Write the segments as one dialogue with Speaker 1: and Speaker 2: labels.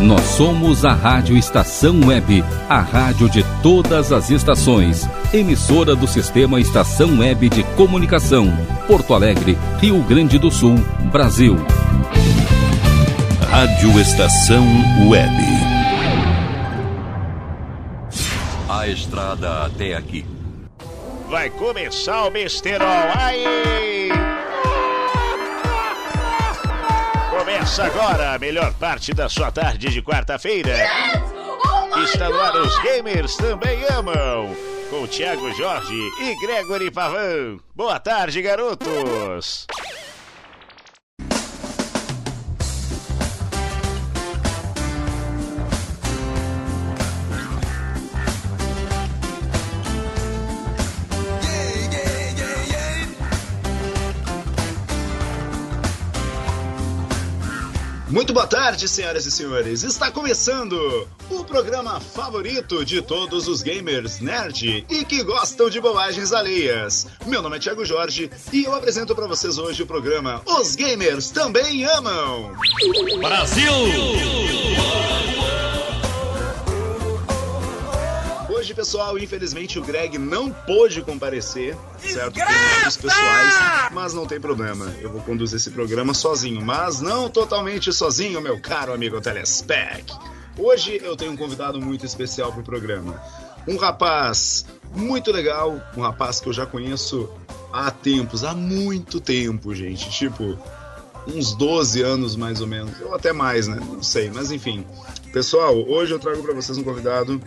Speaker 1: Nós somos a Rádio Estação Web, a rádio de todas as estações. Emissora do Sistema Estação Web de Comunicação. Porto Alegre, Rio Grande do Sul, Brasil.
Speaker 2: Rádio Estação Web.
Speaker 3: A estrada até aqui.
Speaker 4: Vai começar o besterol. Aí! Começa agora a melhor parte da sua tarde de quarta-feira. Está no ar os gamers também amam. Com Thiago Jorge e Gregory Pavan. Boa tarde, garotos.
Speaker 5: Muito boa tarde, senhoras e senhores. Está começando o programa favorito de todos os gamers nerd e que gostam de bobagens alheias. Meu nome é Thiago Jorge e eu apresento para vocês hoje o programa Os Gamers Também Amam.
Speaker 3: Brasil!
Speaker 5: Hoje, pessoal, infelizmente o Greg não pôde comparecer, certo? Por motivos pessoais, mas não tem problema. Eu vou conduzir esse programa sozinho, mas não totalmente sozinho, meu caro amigo Telespec. Hoje eu tenho um convidado muito especial pro programa. Um rapaz muito legal, um rapaz que eu já conheço há tempos, há muito tempo, gente. Tipo, uns 12 anos mais ou menos, ou até mais, né? Não sei, mas enfim. Pessoal, hoje eu trago para vocês um convidado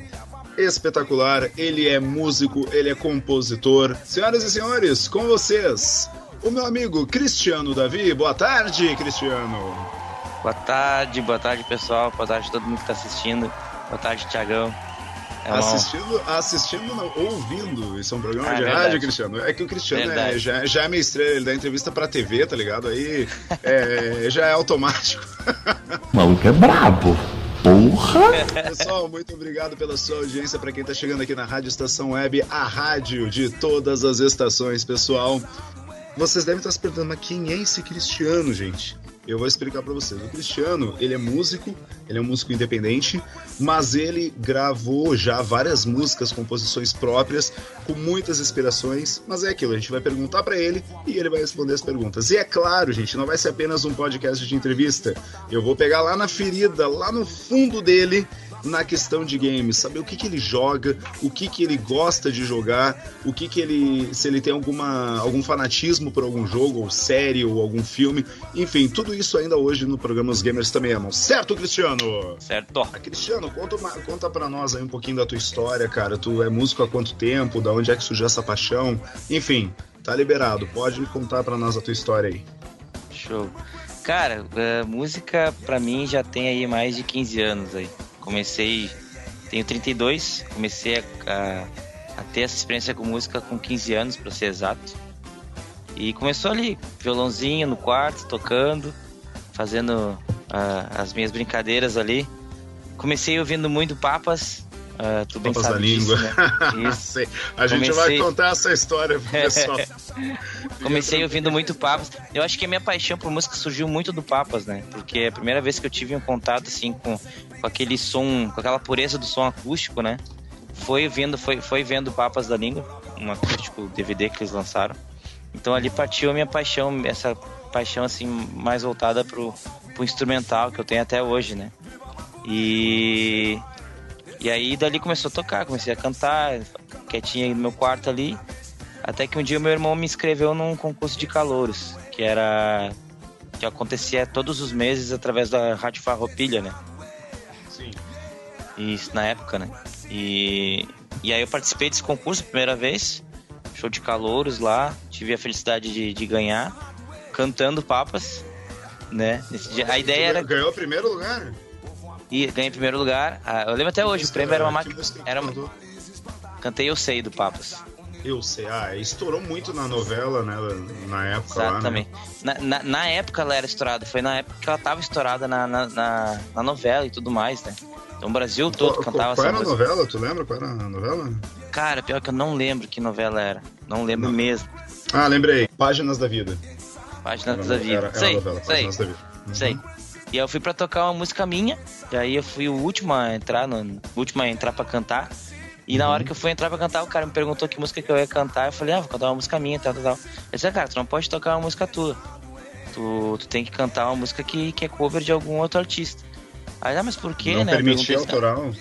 Speaker 5: espetacular. Ele é músico, ele é compositor. Senhoras e senhores, com vocês, o meu amigo Cristiano Davi. Boa tarde, Cristiano.
Speaker 6: Boa tarde, boa tarde, pessoal. Boa tarde a todo mundo que tá assistindo. Boa tarde, Tiagão. É.
Speaker 5: Assistindo, assistindo, não, ouvindo. Isso é um programa
Speaker 6: Ah,
Speaker 5: de
Speaker 6: verdade.
Speaker 5: rádio, Cristiano. É que o Cristiano é, já, já é meio estrela, ele dá entrevista pra TV, tá ligado? Aí é, já é automático.
Speaker 2: O maluco é brabo. Porra!
Speaker 5: Pessoal, muito obrigado pela sua audiência. Para quem tá chegando aqui na Rádio Estação Web, a rádio de todas as estações, pessoal. Vocês devem estar se perguntando, mas quem é esse Cristiano, gente? Eu vou explicar para vocês. O Cristiano, ele é músico, ele é um músico independente, mas ele gravou já várias músicas, composições próprias, com muitas inspirações. Mas é aquilo, a gente vai perguntar para ele e ele vai responder as perguntas. E é claro, gente, não vai ser apenas um podcast de entrevista. Eu vou pegar lá na ferida, lá no fundo dele, na questão de games, saber o que, que ele joga, o que, que ele gosta de jogar, o que, que ele. se ele tem alguma, algum fanatismo por algum jogo, ou série, ou algum filme. Enfim, tudo isso ainda hoje no programa Os Gamers também amam. Certo, Cristiano?
Speaker 6: Certo?
Speaker 5: Ah, Cristiano, conta, uma- conta pra nós aí um pouquinho da tua história, cara. Tu é músico há quanto tempo? Da onde é que surgiu essa paixão? Enfim, tá liberado. Pode contar pra nós a tua história aí.
Speaker 6: Show. Cara, eh, música pra mim já tem aí mais de 15 anos aí. Comecei, tenho 32, comecei a, a, a ter essa experiência com música com 15 anos, pra ser exato. E começou ali, violãozinho no quarto, tocando, fazendo ah, as minhas brincadeiras ali. Comecei ouvindo muito Papas, ah, tu bem sabe disso,
Speaker 5: língua.
Speaker 6: né?
Speaker 5: A gente vai
Speaker 6: Comecei-
Speaker 5: contar essa história pro pessoal.
Speaker 6: Comecei ouvindo muito Papas. Eu acho que a minha paixão por música surgiu muito do Papas, né? Porque é a primeira vez que eu tive um contato assim com, com aquele som, com aquela pureza do som acústico, né? Foi vendo, foi, foi vendo Papas da Língua, um acústico DVD que eles lançaram. Então ali partiu a minha paixão, essa paixão assim mais voltada pro, pro instrumental que eu tenho até hoje, né? E e aí dali começou a tocar, comecei a cantar, quietinho aí no meu quarto ali. Até que um dia meu irmão me inscreveu num concurso de calouros, que era. que acontecia todos os meses através da Rádio Farroupilha, né?
Speaker 5: Sim.
Speaker 6: Isso na época, né? E, e aí eu participei desse concurso primeira vez, show de calouros lá, tive a felicidade de, de ganhar, cantando papas, né? Nesse dia. A ideia era.
Speaker 5: Ganhou o primeiro lugar?
Speaker 6: E ganhei em primeiro lugar. Ah, eu lembro até hoje, o prêmio era uma máquina. Era,
Speaker 5: cantou?
Speaker 6: cantei Eu Sei do Papas.
Speaker 5: Eu sei. Ah, estourou muito na novela, né? Na época lá, né?
Speaker 6: Exatamente. Na, na, na época ela era estourada, foi na época que ela tava estourada na, na, na, novela e tudo mais, né? Então o Brasil todo
Speaker 5: Qual,
Speaker 6: cantava
Speaker 5: qual
Speaker 6: essa
Speaker 5: era a novela? Tu lembra qual era a novela?
Speaker 6: Cara, pior que eu não lembro que novela era. Não lembro
Speaker 5: Não.
Speaker 6: mesmo.
Speaker 5: Ah, lembrei. Páginas da Vida.
Speaker 6: Página
Speaker 5: Era,
Speaker 6: da Vida.
Speaker 5: era, era
Speaker 6: sei,
Speaker 5: novela,
Speaker 6: sei,
Speaker 5: Páginas da Vida. Uhum.
Speaker 6: sei. E aí eu fui pra tocar uma música minha, E aí eu fui o último a entrar, no, último a entrar pra cantar. E na hora que eu fui entrar pra cantar, o cara me perguntou que música que eu ia cantar. Eu falei, ah, vou cantar uma música minha, tal, tal, tal. Ele disse, ah, cara, tu não pode tocar uma música tua. Tu, tu tem que cantar uma música que, que é cover de algum outro artista. Aí, ah, mas por quê,
Speaker 5: não
Speaker 6: né?
Speaker 5: Permitia autoral?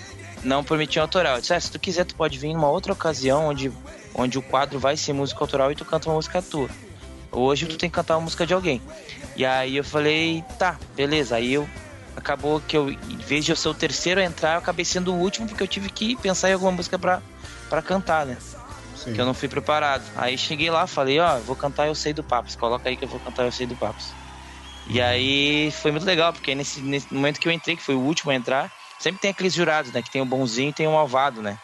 Speaker 6: não permitia autoral. Eu disse, ah, se tu quiser, tu pode vir em uma outra ocasião onde, onde o quadro vai ser música autoral e tu canta uma música tua. Hoje tu tem que cantar uma música de alguém. E aí eu falei, tá, beleza. Aí eu acabou que eu, em vez de eu ser o terceiro a entrar, eu acabei sendo o último porque eu tive que pensar em alguma música pra, pra cantar, né?
Speaker 5: Sim.
Speaker 6: Que eu não fui preparado. Aí cheguei lá, falei, ó, vou cantar Eu Sei do Papos. Coloca aí que eu vou cantar Eu Sei do Papos. E aí foi muito legal, porque nesse, nesse momento que eu entrei, que foi o último a entrar, sempre tem aqueles jurados, né? Que tem o bonzinho e tem o malvado, né?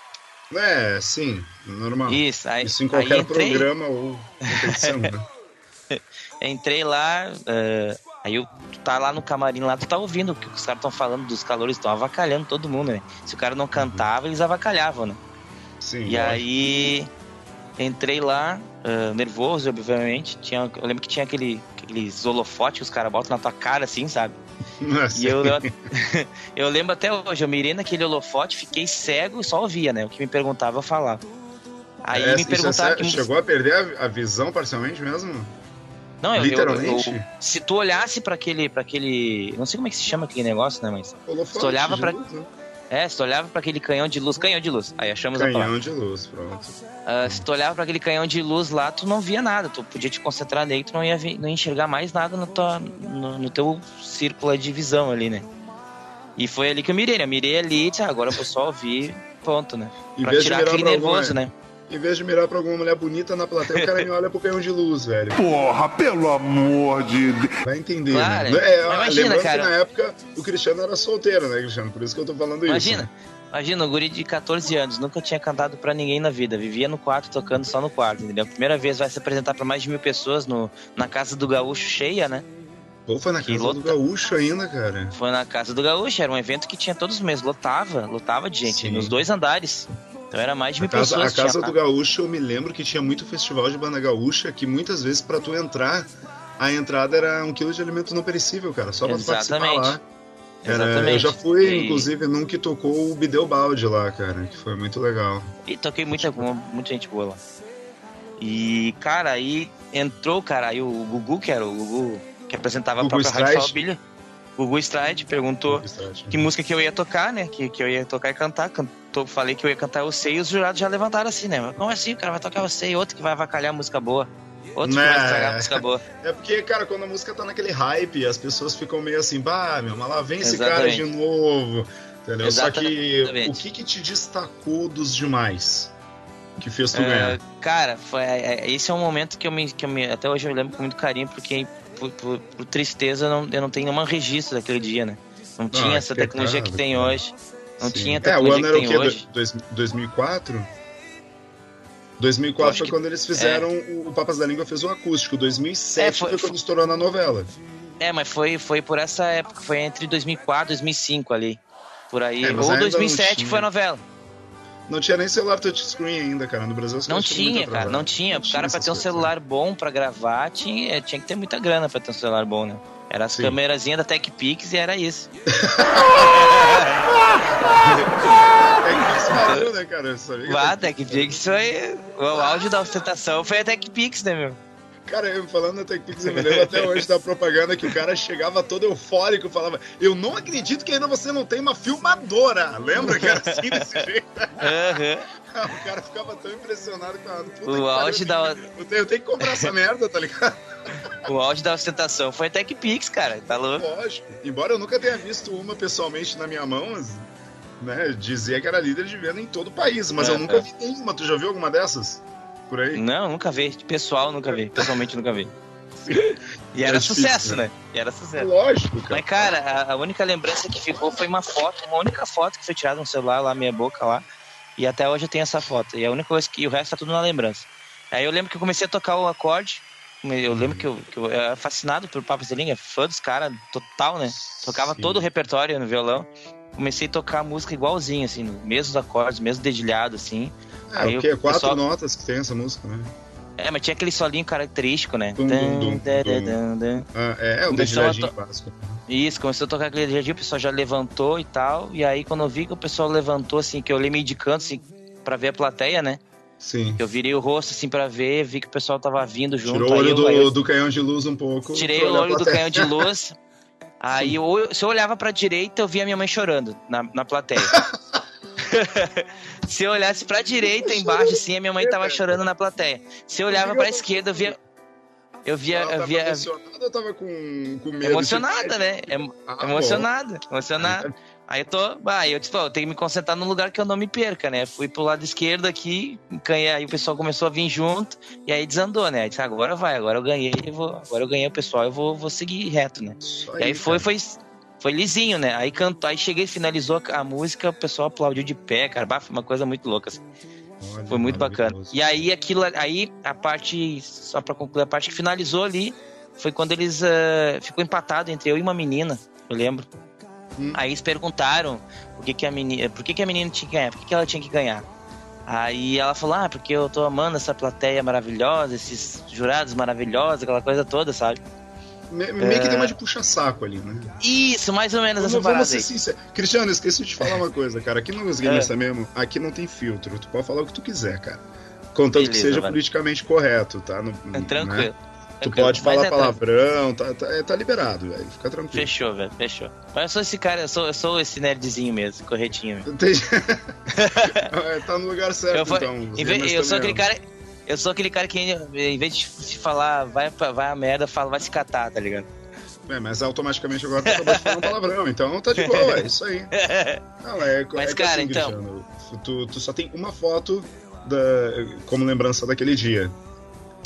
Speaker 5: É, sim, normal.
Speaker 6: Isso, aí,
Speaker 5: Isso em
Speaker 6: aí
Speaker 5: qualquer
Speaker 6: entrei,
Speaker 5: programa ou competição, né?
Speaker 6: entrei lá, eh, aí eu, tu tá lá no camarim lá, tu tá ouvindo o que os caras estão falando dos calores, estão avacalhando todo mundo, né? Se o cara não cantava, eles avacalhavam, né?
Speaker 5: Sim.
Speaker 6: E
Speaker 5: lógico.
Speaker 6: aí entrei lá, ah, nervoso, obviamente. Tinha, eu lembro que tinha aquele, aqueles holofotes que os caras botam na tua cara, assim, sabe?
Speaker 5: Nossa,
Speaker 6: E eu, eu lembro até hoje, eu mirei naquele holofote, fiquei cego e só ouvia, né? O que me perguntava eu falava. Aí
Speaker 5: é,
Speaker 6: me
Speaker 5: é
Speaker 6: perguntaram
Speaker 5: sério?
Speaker 6: que
Speaker 5: Chegou a perder a, a visão parcialmente mesmo?
Speaker 6: Não, eu, eu-
Speaker 5: Literalmente?
Speaker 6: eu- se tu olhasse pra aquele, para aquele, não sei como é que se chama aquele negócio, né, mas
Speaker 5: Holofote
Speaker 6: Tu olhava
Speaker 5: luz, né?
Speaker 6: é, se tu olhava pra aquele canhão de luz, canhão de luz. Aí achamos a palavra.
Speaker 5: Canhão de luz, pronto.
Speaker 6: Ah, se tu olhava pra aquele canhão de luz lá, tu não via nada. Tu podia te concentrar nele, tu não ia, ver- não ia enxergar mais nada no, tua, no, no teu círculo de visão ali, né? E foi ali que eu mirei, né? Eu mirei ali e disse, ah, agora eu vou só ouvir, ponto, né? Pra tirar aquele
Speaker 5: alguma-
Speaker 6: nervoso, né?
Speaker 5: Em vez de mirar pra alguma mulher bonita na plateia, o cara me olha pro canhão de luz, velho.
Speaker 2: Porra, pelo amor de Deus.
Speaker 5: Vai entender.
Speaker 6: Claro,
Speaker 5: né? É,
Speaker 6: imagina,
Speaker 5: lembrando
Speaker 6: cara.
Speaker 5: que na época o Cristiano era solteiro, né, Cristiano? Por isso que eu tô falando
Speaker 6: Imagina,
Speaker 5: isso.
Speaker 6: imagina, um guri de 14 anos, nunca tinha cantado pra ninguém na vida, vivia no quarto tocando só no quarto, entendeu? Primeira vez vai se apresentar pra mais de mil pessoas no, na casa do gaúcho cheia, né?
Speaker 5: Pô, foi na
Speaker 6: Que
Speaker 5: casa
Speaker 6: lota-
Speaker 5: do gaúcho ainda, cara.
Speaker 6: Foi na casa do gaúcho, era um evento que tinha todos os meses, lotava, lotava de gente,
Speaker 5: Sim.
Speaker 6: nos dois andares. Então era mais de
Speaker 5: A
Speaker 6: mil
Speaker 5: casa, a
Speaker 6: pessoas. que
Speaker 5: casa do gaúcho, eu me lembro que tinha muito festival de banda gaúcha, que muitas vezes pra tu entrar, a entrada era um quilo de alimento não perecível, cara. Só pra tu participar
Speaker 6: Exatamente.
Speaker 5: lá. Era-
Speaker 6: Exatamente.
Speaker 5: eu já fui,
Speaker 6: E-
Speaker 5: inclusive, num que tocou o Bideu Balde lá, cara, que foi muito legal.
Speaker 6: E toquei muita, muita gente boa lá. E, cara, aí entrou, cara, aí o Gugu, que era o Gugu que apresentava
Speaker 5: Gugu
Speaker 6: a própria Rádio
Speaker 5: Stride.
Speaker 6: Farroupilha, Gugu Stride perguntou que música que eu ia tocar, né? Que, que eu ia tocar e cantar. Cantou, falei que eu ia cantar Eu Sei e os jurados já levantaram assim, né? Como assim? O cara vai tocar Eu Sei, outro que vai avacalhar a música boa. Outro que
Speaker 5: Né.
Speaker 6: vai estragar a música boa.
Speaker 5: É porque, cara, quando a música tá naquele hype, as pessoas ficam meio assim, bah, meu, mas lá vem esse cara
Speaker 6: Exatamente.
Speaker 5: de novo. Entendeu? Só que
Speaker 6: Exatamente.
Speaker 5: o que que te destacou dos demais? Que fez tu
Speaker 6: É,
Speaker 5: ganhar?
Speaker 6: cara, foi, é, é, esse é um momento que eu, me, que eu me. Até hoje eu lembro com muito carinho, porque por, por- por tristeza eu não, eu não tenho nenhum registro daquele dia, né? Não tinha essa
Speaker 5: que
Speaker 6: tecnologia que tem
Speaker 5: cara.
Speaker 6: hoje. Não
Speaker 5: Sim.
Speaker 6: tinha a
Speaker 5: É, o
Speaker 6: tecnologia
Speaker 5: ano
Speaker 6: que
Speaker 5: era o quê?
Speaker 6: hoje.
Speaker 5: Dois- 2004? 2004
Speaker 6: Acho
Speaker 5: foi
Speaker 6: que-
Speaker 5: quando eles fizeram, o, o Papas da Língua fez o acústico. 2007
Speaker 6: É, foi-
Speaker 5: foi, quando estourou na novela.
Speaker 6: É, mas foi, foi por essa época, foi entre 2004 e 2005 ali. Por aí.
Speaker 5: É,
Speaker 6: Ou
Speaker 5: ainda não
Speaker 6: 2007 que foi a novela.
Speaker 5: Não tinha nem celular touchscreen ainda, cara. No Brasil as
Speaker 6: Não tinha, cara, não tinha. O cara, pra ter um
Speaker 5: coisas,
Speaker 6: celular bom pra gravar, tinha, tinha que ter muita grana pra ter um celular bom, né? Era as
Speaker 5: Sim.
Speaker 6: câmerazinhas da TechPix e era isso.
Speaker 5: Isso valeu, né, cara?
Speaker 6: Vá, TechPix foi. O áudio da ostentação foi a TechPix, né, meu?
Speaker 5: Cara, eu falando da TechPix, eu me lembro até hoje da propaganda que o cara chegava todo eufórico, falava: Eu não acredito que ainda você não tem uma filmadora. Lembra que era assim desse jeito?
Speaker 6: Aham.
Speaker 5: o cara ficava tão impressionado com a. Puta
Speaker 6: O auge da-
Speaker 5: Eu tenho, eu tenho que comprar essa merda, tá ligado?
Speaker 6: O áudio da ostentação foi a TechPix, cara. Tá louco?
Speaker 5: Lógico. Embora eu nunca tenha visto uma pessoalmente na minha mão, né, dizia que era líder de venda em todo o país, mas eu nunca
Speaker 6: é.
Speaker 5: vi nenhuma. Tu já viu alguma dessas? Por aí?
Speaker 6: Não, nunca vi. Pessoal, nunca vi. Pessoalmente, nunca vi. E era
Speaker 5: É difícil,
Speaker 6: sucesso,
Speaker 5: né?
Speaker 6: né? E era sucesso.
Speaker 5: Lógico, cara.
Speaker 6: Mas, cara, a, a única lembrança que ficou foi uma foto, uma única foto que foi tirada no celular lá, minha boca lá. E até hoje eu tenho essa foto. E a única coisa que. O resto tá tudo na lembrança. Aí eu lembro que eu comecei a tocar o acorde. Eu lembro que eu, que eu era fascinado por Papas de Língua, fã dos caras, total, né? Tocava
Speaker 5: Sim.
Speaker 6: todo o repertório no violão. Comecei a tocar a música igualzinho, assim, mesmos acordes, mesmo dedilhado, assim.
Speaker 5: É,
Speaker 6: Aí
Speaker 5: o quê? Quatro
Speaker 6: pessoal-
Speaker 5: notas que tem essa música, né?
Speaker 6: É, mas tinha aquele solinho característico, né?
Speaker 5: Dum, dum, dum,
Speaker 6: dum.
Speaker 5: Ah, é, é o dedilhadinho
Speaker 6: to-
Speaker 5: básico.
Speaker 6: Isso, começou a tocar aquele jardim, o pessoal já levantou e tal. E aí, quando eu vi que o pessoal levantou, assim, que eu olhei meio de canto, assim, pra ver a plateia, né?
Speaker 5: Sim.
Speaker 6: Eu virei o rosto, assim, pra ver, vi que o pessoal tava vindo junto.
Speaker 5: Tirou o olho
Speaker 6: eu-
Speaker 5: do,
Speaker 6: eu
Speaker 5: do canhão de luz um pouco.
Speaker 6: tirei o olho do canhão de luz. Aí, eu, se eu olhava pra direita, eu via minha mãe chorando na, na plateia. se eu olhasse pra direita, embaixo, assim, a minha mãe tava chorando na plateia. Se eu olhava pra esquerda, eu via. Eu via.
Speaker 5: Ela
Speaker 6: Eu via
Speaker 5: emocionada ou tava com, com medo?
Speaker 6: emocionada, né? Emo-
Speaker 5: Ah,
Speaker 6: emocionada, emocionada. Aí eu tô. Bah, eu disse, pô, eu tenho que me concentrar num lugar que eu não me perca, né? Fui pro lado esquerdo aqui, ganhei, aí o pessoal começou a vir junto, e aí desandou, né? Disse, agora vai, agora eu ganhei, eu vou, agora eu ganhei o pessoal, eu vou, vou seguir reto, né?
Speaker 5: Isso
Speaker 6: E aí foi, foi, foi lisinho, né? Aí cantou, aí cheguei, finalizou a música, o pessoal aplaudiu de pé, cara. Bah, foi uma coisa muito louca, assim.
Speaker 5: Olha,
Speaker 6: Foi muito bacana. E aí aquilo, aí a parte, só pra concluir, a parte que finalizou ali foi quando eles eh, ficou empatado entre eu e uma menina, eu lembro.
Speaker 5: Hum.
Speaker 6: Aí eles perguntaram por que, que a menina, por que, que a menina tinha que ganhar, por que, que ela tinha que ganhar. Aí ela falou, ah, porque eu tô amando essa plateia maravilhosa, esses jurados maravilhosos, aquela coisa toda, sabe?
Speaker 5: Me- Meio que
Speaker 6: É.
Speaker 5: tem uma de puxa-saco ali, né?
Speaker 6: Isso, mais ou menos essa
Speaker 5: Vamos,
Speaker 6: parada
Speaker 5: ser
Speaker 6: aí.
Speaker 5: sinceros. Cristiano, esqueci de te falar uma coisa, cara. Aqui nos Gamers
Speaker 6: É.
Speaker 5: mesmo, aqui não tem filtro. Tu pode falar o que tu quiser, cara. Contanto que
Speaker 6: Beleza,
Speaker 5: seja
Speaker 6: vai.
Speaker 5: politicamente correto, tá? No-
Speaker 6: É
Speaker 5: né? Tu
Speaker 6: tranquilo.
Speaker 5: pode
Speaker 6: Mas
Speaker 5: falar
Speaker 6: é
Speaker 5: palavrão, tá, tá, é, tá liberado, velho. Fica tranquilo.
Speaker 6: Fechou, velho, fechou. Mas eu sou esse cara, eu sou, eu sou esse nerdzinho mesmo, corretinho.
Speaker 5: É, tá no lugar certo,
Speaker 6: Eu,
Speaker 5: então.
Speaker 6: Eu sou aquele cara. Eu sou aquele cara que, em vez de se falar, vai, vai a merda, fala, vai se catar, tá ligado?
Speaker 5: É, mas automaticamente agora tu acabou de falar um palavrão, então tá de boa, é isso aí. Não, é,
Speaker 6: Mas,
Speaker 5: é
Speaker 6: cara,
Speaker 5: assim,
Speaker 6: então-
Speaker 5: tu, tu só tem uma foto da, como lembrança daquele dia.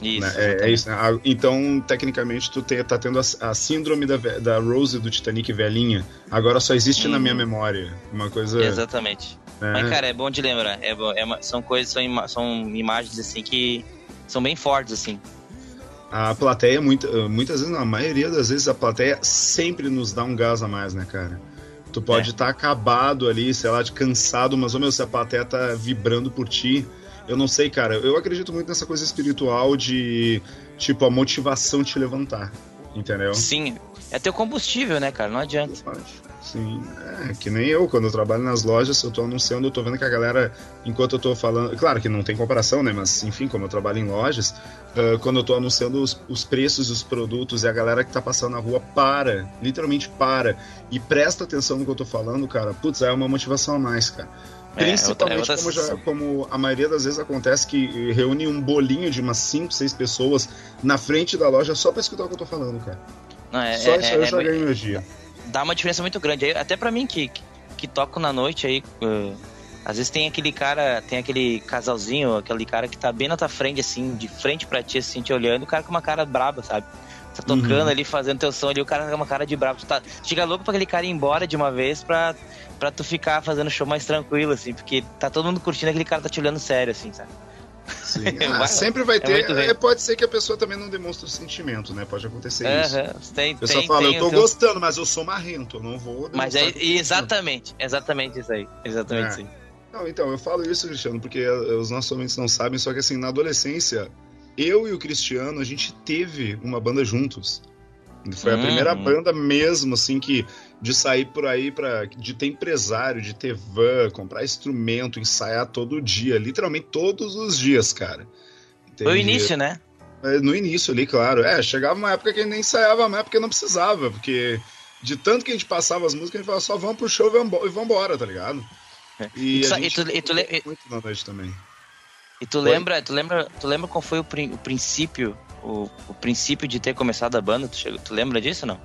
Speaker 6: Isso.
Speaker 5: né? É, é isso, né? Ah, Então, tecnicamente, tu te- tá tendo a, a síndrome da, da Rose do Titanic velhinha. Agora só existe na
Speaker 6: Uhum.
Speaker 5: minha memória. Uma coisa.
Speaker 6: Exatamente.
Speaker 5: né?
Speaker 6: Mas, cara, é bom de lembrar. É, é são coisas, são, ima- são imagens assim que são bem fortes, assim.
Speaker 5: A plateia, muita, muitas vezes, na maioria das vezes, a plateia sempre nos dá um gás a mais, né, cara? Tu pode
Speaker 6: É.
Speaker 5: estar acabado ali, sei lá, de cansado, mas, ô meu, se a plateia tá vibrando por ti, eu não sei, cara. Eu acredito muito nessa coisa espiritual de, tipo, a motivação te levantar, entendeu?
Speaker 6: Sim. É teu combustível, né, cara? Não adianta.
Speaker 5: Sim, é que nem eu, quando eu trabalho nas lojas, eu tô anunciando, eu tô vendo que a galera, enquanto eu tô falando, claro que não tem comparação, né, mas enfim, como eu trabalho em lojas, ah, quando eu tô anunciando os, os preços dos produtos e a galera que tá passando na rua para, literalmente para, e presta atenção no que eu tô falando, cara, putz, é uma motivação a mais, cara.
Speaker 6: É,
Speaker 5: Principalmente
Speaker 6: é é
Speaker 5: como, já- como a maioria das vezes acontece que reúne um bolinho de umas 5, 6 pessoas na frente da loja só pra escutar o que eu tô falando, cara.
Speaker 6: Não, é,
Speaker 5: só
Speaker 6: é-
Speaker 5: isso aí eu
Speaker 6: é-
Speaker 5: já
Speaker 6: é-
Speaker 5: ganho energia.
Speaker 6: dá uma diferença muito grande. Até pra mim que, que, que toco na noite aí. eh, às vezes tem aquele cara, tem aquele casalzinho, aquele cara que tá bem na tua frente, assim, de frente pra ti, assim, te olhando, o cara com uma cara braba, sabe? Tá tocando
Speaker 5: Uhum.
Speaker 6: ali, fazendo teu som ali, o cara com uma cara de brabo. Tu tá, chega louco pra aquele cara ir embora de uma vez pra, pra tu ficar fazendo show mais tranquilo, assim, porque tá todo mundo curtindo, aquele cara tá te olhando sério, assim, sabe?
Speaker 5: Sim.
Speaker 6: Vai-
Speaker 5: Ah, sempre vai
Speaker 6: é
Speaker 5: ter.
Speaker 6: bem.
Speaker 5: é, pode ser que a pessoa também não demonstre o sentimento, né? Pode acontecer isso.
Speaker 6: Aham, tem,
Speaker 5: A pessoa
Speaker 6: tem,
Speaker 5: fala,
Speaker 6: tem,
Speaker 5: eu tô
Speaker 6: tem-
Speaker 5: gostando, mas eu sou marrento, eu não vou.
Speaker 6: Mas é exatamente, exatamente isso aí. Exatamente
Speaker 5: É.
Speaker 6: isso aí.
Speaker 5: Não, então, eu falo isso, Cristiano, porque eh, os nossos ouvintes não sabem, só que assim, na adolescência, eu e o Cristiano, a gente teve uma banda juntos. Foi a
Speaker 6: Uhum.
Speaker 5: primeira banda mesmo, assim, que de sair por aí para de ter empresário, de ter van, comprar instrumento, ensaiar todo dia, literalmente todos os dias, cara.
Speaker 6: Foi o início, né?
Speaker 5: É, No início ali, claro. É, chegava uma época que a gente nem ensaiava mais porque não precisava, porque de tanto que a gente passava as músicas, a gente falava só vamos pro show e e vambora, tá ligado? E,
Speaker 6: E tu-
Speaker 5: a
Speaker 6: e tu- e tu
Speaker 5: muito na noite também.
Speaker 6: E tu
Speaker 5: Oi?
Speaker 6: lembra, tu lembra, tu lembra qual foi o, prin- o princípio, o, o princípio de ter começado a banda? Tu, chega- tu lembra disso não?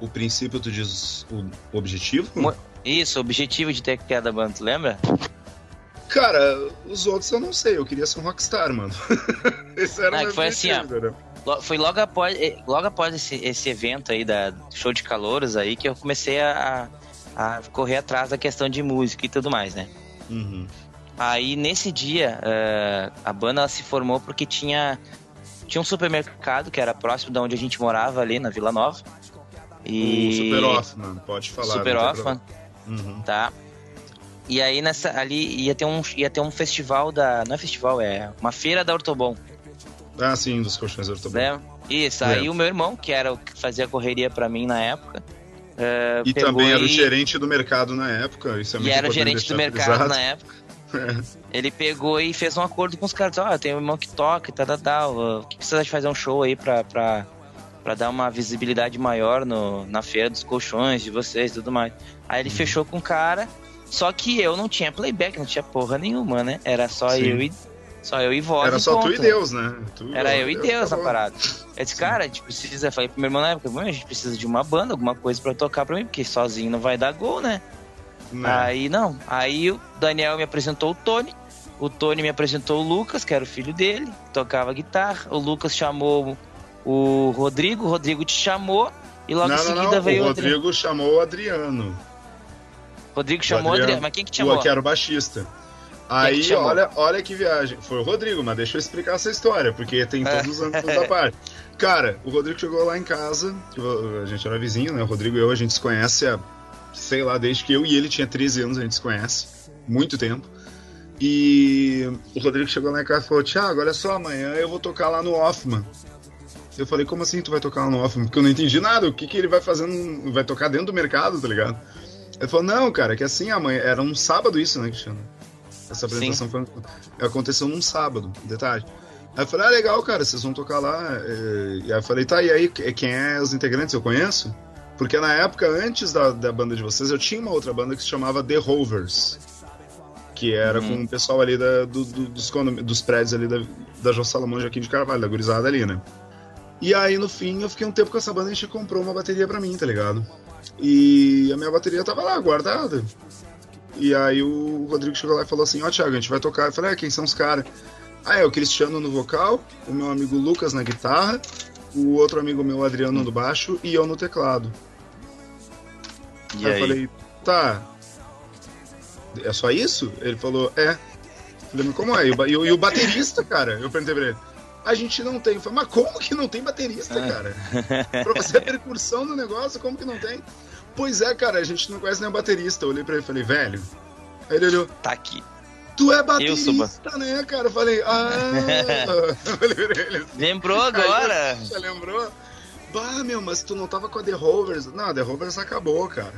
Speaker 5: O princípio, tu diz o objetivo?
Speaker 6: Mo- Isso, o objetivo de ter criado a banda, tu lembra?
Speaker 5: Cara, os outros eu não sei, eu queria ser um rockstar, mano. Esse era
Speaker 6: Ah,
Speaker 5: o meu
Speaker 6: que foi assim, ó. Lo- Foi logo após, eh, logo após esse, esse evento aí da do show de calouros aí que eu comecei a, a correr atrás da questão de música e tudo mais, né?
Speaker 5: Uhum.
Speaker 6: Aí nesse dia eh, a banda se formou porque tinha tinha um supermercado que era próximo de onde a gente morava ali na Vila Nova. E
Speaker 5: O Super pode falar.
Speaker 6: Super.
Speaker 5: Uhum.
Speaker 6: tá? E aí nessa ali ia ter um ia ter um festival da, não é festival, é uma feira da Ortobon,
Speaker 5: Ah, sim, dos colchões ortobon.
Speaker 6: né? Isso, aí o meu irmão, que era o que fazia correria pra mim na época, Uh,
Speaker 5: e também era o gerente do mercado na época. Isso é
Speaker 6: e era o gerente do mercado na época. Ele pegou e fez um acordo com os caras. Ó, oh, tem um irmão que toca e tal, tal, tal. O que precisa de fazer um show aí pra, pra, pra dar uma visibilidade maior no, na feira dos colchões de vocês e tudo mais. Aí ele uhum. fechou com o cara. Só que eu não tinha playback, não tinha porra nenhuma, né? Era só Sim. eu e só eu e voz.
Speaker 5: Era só
Speaker 6: ponto.
Speaker 5: tu e Deus, né? Tu,
Speaker 6: Era eu e Deus, Deus a parada. Eu disse, cara, a gente precisa. Falei pro meu irmão na época, a gente precisa de uma banda, alguma coisa pra tocar pra mim, porque sozinho não vai dar gol, né? Não. Aí não. Aí o Daniel me apresentou o Tony. O Tony me apresentou o Lucas, que era o filho dele, tocava guitarra. O Lucas chamou o Rodrigo, o Rodrigo te chamou. E logo
Speaker 5: não,
Speaker 6: em seguida
Speaker 5: não,
Speaker 6: veio
Speaker 5: o Rodrigo chamou o Adriano.
Speaker 6: Rodrigo chamou o Adriano. Mas quem que chamou?
Speaker 5: O que era o baixista. Aí, olha, olha que viagem. Foi o Rodrigo, mas deixa eu explicar essa história, porque tem todos os anos da parte. Cara, o Rodrigo chegou lá em casa, a gente era vizinho, né? O Rodrigo e eu, a gente se conhece há, sei lá, desde que eu e ele tinha 13 anos, a gente se conhece. Muito tempo. E o Rodrigo chegou lá em casa e falou: Tiago, olha só, amanhã eu vou tocar lá no Hoffman. Eu falei, como assim tu vai tocar lá no Hoffman? Porque eu não entendi nada. O que, que ele vai fazendo? Vai tocar dentro do mercado, tá ligado? Ele falou, não, cara, que assim amanhã. Era um sábado isso, né, Cristiano? Essa apresentação foi, aconteceu num sábado, detalhe. Aí eu falei, ah, legal, cara, vocês vão tocar lá. E aí eu falei, tá, e aí, quem é os integrantes? Eu conheço? Porque na época, antes da, da banda de vocês, eu tinha uma outra banda que se chamava The Rovers. Que era uhum. com o pessoal ali da, do, do, dos, dos prédios ali da, da João Salomão Joaquim de Carvalho, da gurizada ali, né? E aí, no fim, eu fiquei um tempo com essa banda e a gente comprou uma bateria pra mim, tá ligado? E a minha bateria tava lá, guardada. E aí o Rodrigo chegou lá e falou assim: Ó, oh, Thiago, a gente vai tocar. Eu falei: ah, quem são os caras? Ah, é o Cristiano no vocal, o meu amigo Lucas na guitarra, o outro amigo meu, Adriano, no baixo e eu no teclado.
Speaker 6: E aí, aí?
Speaker 5: eu falei: tá. É só isso? Ele falou: é. Eu falei: como é? E o, e o baterista, cara? Eu perguntei pra ele a gente não tem. Falei, mas como que não tem baterista, é. cara? pra você a percussão do negócio, como que não tem? Pois é, cara, a gente não conhece nem baterista. Eu olhei pra ele e falei, velho. Aí ele olhou.
Speaker 6: Tá aqui.
Speaker 5: Tu é baterista, né, cara? Eu falei, ah. eu
Speaker 6: ele assim, Lembrou agora?
Speaker 5: Já lembrou? Bah, meu, mas tu não tava com a The Rovers. Não, a The Rovers acabou, cara.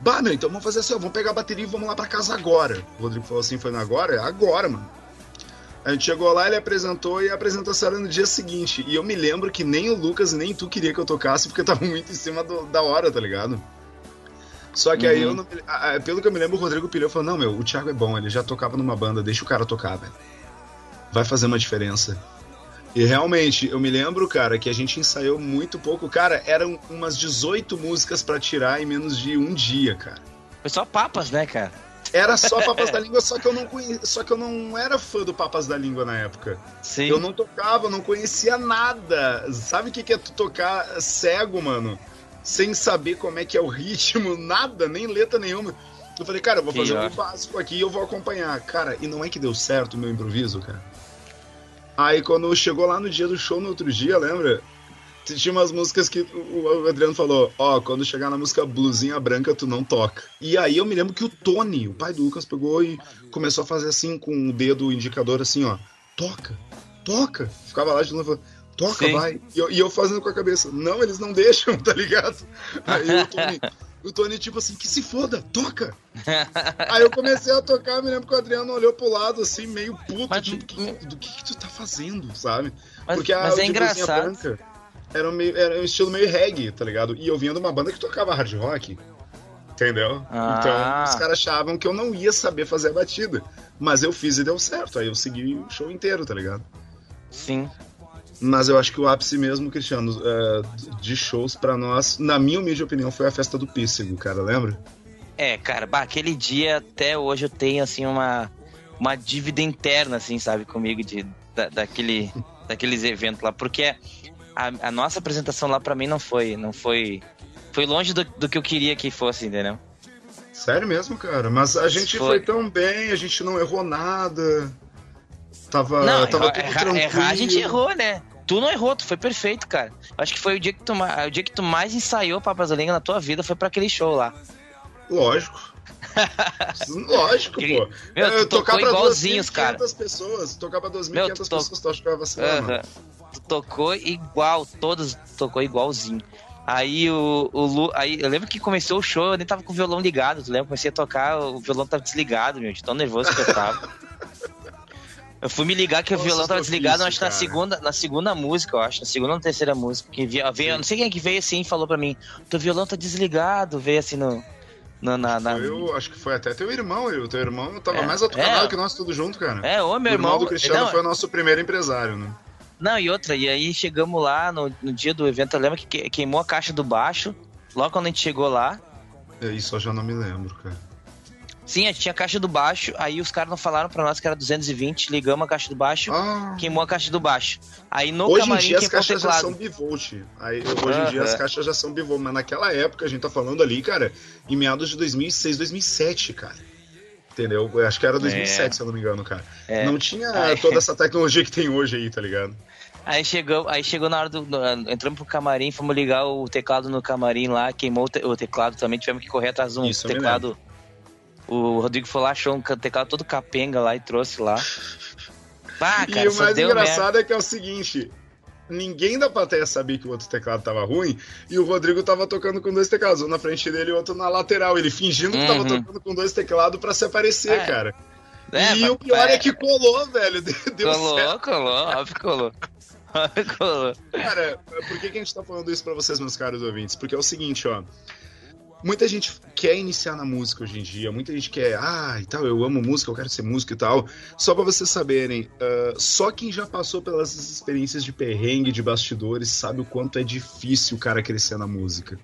Speaker 5: Bah, meu, então vamos fazer assim, ó, vamos pegar a bateria e vamos lá pra casa agora. O Rodrigo falou assim, foi agora? É agora, mano. A gente chegou lá, ele apresentou e a apresentação era no dia seguinte. E eu me lembro que nem o Lucas nem tu queria que eu tocasse, porque eu tava muito em cima do, da hora, tá ligado? Só que uhum. aí eu não, Pelo que eu me lembro, o Rodrigo Pilhou falou: Não, meu, o Thiago é bom, ele já tocava numa banda, deixa o cara tocar, velho. Vai fazer uma diferença. E realmente, eu me lembro, cara, que a gente ensaiou muito pouco. Cara, eram umas 18 músicas para tirar em menos de um dia, cara.
Speaker 6: Foi só papas, né, cara?
Speaker 5: Era só Papas da Língua, só que eu não conhe... só que eu não era fã do Papas da Língua na época.
Speaker 6: Sim.
Speaker 5: Eu não tocava, não conhecia nada. Sabe o que é tu tocar cego, mano? Sem saber como é que é o ritmo, nada, nem letra nenhuma. Eu falei, cara, eu vou fazer um básico aqui e eu vou acompanhar. Cara, e não é que deu certo o meu improviso, cara. Aí quando chegou lá no dia do show, no outro dia, lembra? tinha umas músicas que o Adriano falou: Ó, oh, quando chegar na música Blusinha Branca, tu não toca. E aí eu me lembro que o Tony, o pai do Lucas, pegou e começou a fazer assim com o dedo indicador, assim, ó: toca, toca. Ficava lá de novo, toca, Sim. vai. E eu, e eu, fazendo com a cabeça: não, eles não deixam, tá ligado? Aí o Tony. O Tony, tipo assim, que se foda, toca! Aí eu comecei a tocar, me lembro que o Adriano olhou pro lado, assim, meio puto, mas, tipo, do, que, do que, que tu tá fazendo, sabe?
Speaker 6: Mas, Porque a mas é engraçado. Branca,
Speaker 5: era, meio, era um estilo meio reggae, tá ligado? E eu vinha de uma banda que tocava hard rock. Entendeu?
Speaker 6: Ah.
Speaker 5: Então os caras achavam que eu não ia saber fazer a batida. Mas eu fiz e deu certo. Aí eu segui o show inteiro, tá ligado?
Speaker 6: Sim.
Speaker 5: Mas eu acho que o ápice mesmo, Cristiano, uh, de shows para nós, na minha humilde opinião, foi a festa do Píssego, cara, lembra?
Speaker 6: É, cara, bah, aquele dia até hoje eu tenho assim uma, uma dívida interna, assim, sabe, comigo de, da, daquele, daqueles eventos lá, porque a, a nossa apresentação lá para mim não foi, não foi, foi longe do, do que eu queria que fosse, entendeu?
Speaker 5: Sério mesmo, cara. Mas a gente foi... foi tão bem, a gente não errou nada. Tava,
Speaker 6: não,
Speaker 5: tava
Speaker 6: errar, tranquilo. Errar a gente errou, né? Tu não errou, tu foi perfeito, cara. Acho que foi o dia que tu, o dia que tu mais ensaiou Papas da Língua na tua vida foi para aquele show lá.
Speaker 5: Lógico. Lógico, pô.
Speaker 6: Meu, eu tocava pra igualzinhos, cara.
Speaker 5: pessoas. Tocava 2.500 pessoas, tu achava assim, uh -huh
Speaker 6: tocou igual, todos tocou igualzinho. Aí o, o Lu, aí eu lembro que começou o show, eu nem tava com o violão ligado, tu lembra? Comecei a tocar, o violão tava desligado, meu, de tão nervoso que eu tava. Eu fui me ligar que o violão tava desligado, acho que na segunda, na segunda música, eu acho, na segunda ou terceira música. Que veio, veio, eu não sei quem é que veio assim e falou pra mim, teu violão tá desligado, veio assim no. na, na-
Speaker 5: eu acho que foi até teu irmão, eu. Teu irmão tava
Speaker 6: É,
Speaker 5: mais atucanado
Speaker 6: é.
Speaker 5: que nós tudo junto, cara.
Speaker 6: É, ô meu
Speaker 5: o irmão,
Speaker 6: irmão.
Speaker 5: do Cristiano
Speaker 6: não,
Speaker 5: foi o nosso primeiro empresário, né?
Speaker 6: Não, e outra, e aí chegamos lá no, no dia do evento, eu lembro que que- queimou a caixa do baixo. Logo quando a gente chegou lá,
Speaker 5: É, Isso eu já não me lembro, cara.
Speaker 6: Sim, a gente tinha a caixa do baixo, aí os caras não falaram pra nós que era 220, ligamos a caixa do baixo,
Speaker 5: Ah,
Speaker 6: queimou a caixa do baixo. Aí no
Speaker 5: hoje em
Speaker 6: camarim
Speaker 5: dia as caixas já são bivolt. Aí, hoje em dia as caixas já são bivolt, mas naquela época a gente tá falando ali, cara, em meados de 2006, 2007, cara. Entendeu? Eu acho que era 2007, se eu não me engano, cara.
Speaker 6: É.
Speaker 5: Não tinha
Speaker 6: Ai.
Speaker 5: toda essa tecnologia que tem hoje aí, tá ligado?
Speaker 6: Aí chegou, aí chegou na hora do. no- entramos pro camarim, fomos ligar o teclado no camarim lá, queimou o, te- o teclado também, tivemos que correr atrás de um
Speaker 5: Isso eu me
Speaker 6: teclado. O Rodrigo foi lá, achou um teclado todo capenga lá e trouxe lá. Cara,
Speaker 5: e o mais engraçado é que é o seguinte: ninguém da plateia sabia que o outro teclado tava ruim e o Rodrigo tava tocando com dois teclados, um na frente dele e outro na lateral. Ele fingindo que tava
Speaker 6: Uhum.
Speaker 5: tocando com dois teclados pra se aparecer,
Speaker 6: É.
Speaker 5: cara.
Speaker 6: É,
Speaker 5: e o pior é que colou, velho. Deu
Speaker 6: Colou,
Speaker 5: certo.
Speaker 6: colou, óbvio colou. Óbvio colou.
Speaker 5: Cara, por que, que a gente tá falando isso pra vocês, meus caros ouvintes? Porque é o seguinte, ó. Muita gente quer iniciar na música hoje em dia, muita gente quer, ah, e tal, eu amo música, eu quero ser músico e tal. Só pra vocês saberem, ah, só quem já passou pelas experiências de perrengue, de bastidores, sabe o quanto é difícil o cara crescer na música.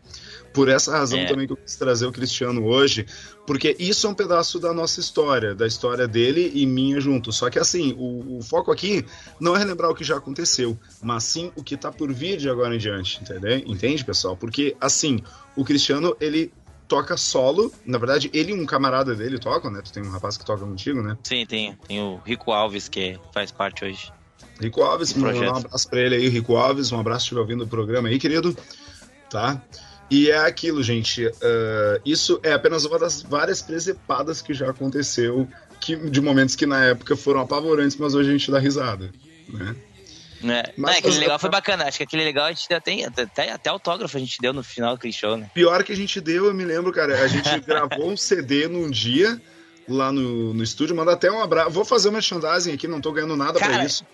Speaker 5: Por essa razão
Speaker 6: É.
Speaker 5: também que eu quis trazer o Cristiano hoje, porque isso é um pedaço da nossa história, da história dele e minha junto. Só que assim, o, o foco aqui não é relembrar o que já aconteceu, mas sim o que tá por vir de agora em diante, entendeu? Entende, pessoal? Porque assim, o Cristiano, ele toca solo, na verdade, ele e um camarada dele tocam, né? Tu tem um rapaz que toca contigo, né?
Speaker 6: Sim, tem, tem o Rico Alves que faz parte hoje.
Speaker 5: Rico Alves, um abraço pra ele aí, Rico Alves, um abraço se estiver ouvindo o programa aí, querido, tá? E é aquilo, gente, ah, isso é apenas uma das várias presepadas que já aconteceu, que, de momentos que na época foram apavorantes, mas hoje a gente dá risada, né?
Speaker 6: Né?
Speaker 5: Mas-
Speaker 6: Não, aquele legal foi bacana. Acho que aquele legal a gente deu até, até, até autógrafo a gente deu no final daquele show, né?
Speaker 5: Pior que a gente deu, eu me lembro, cara, a gente gravou um CD num dia lá no, no estúdio, manda até um abraço. Vou fazer um merchandising aqui, não tô ganhando nada pra
Speaker 6: Cara.
Speaker 5: isso.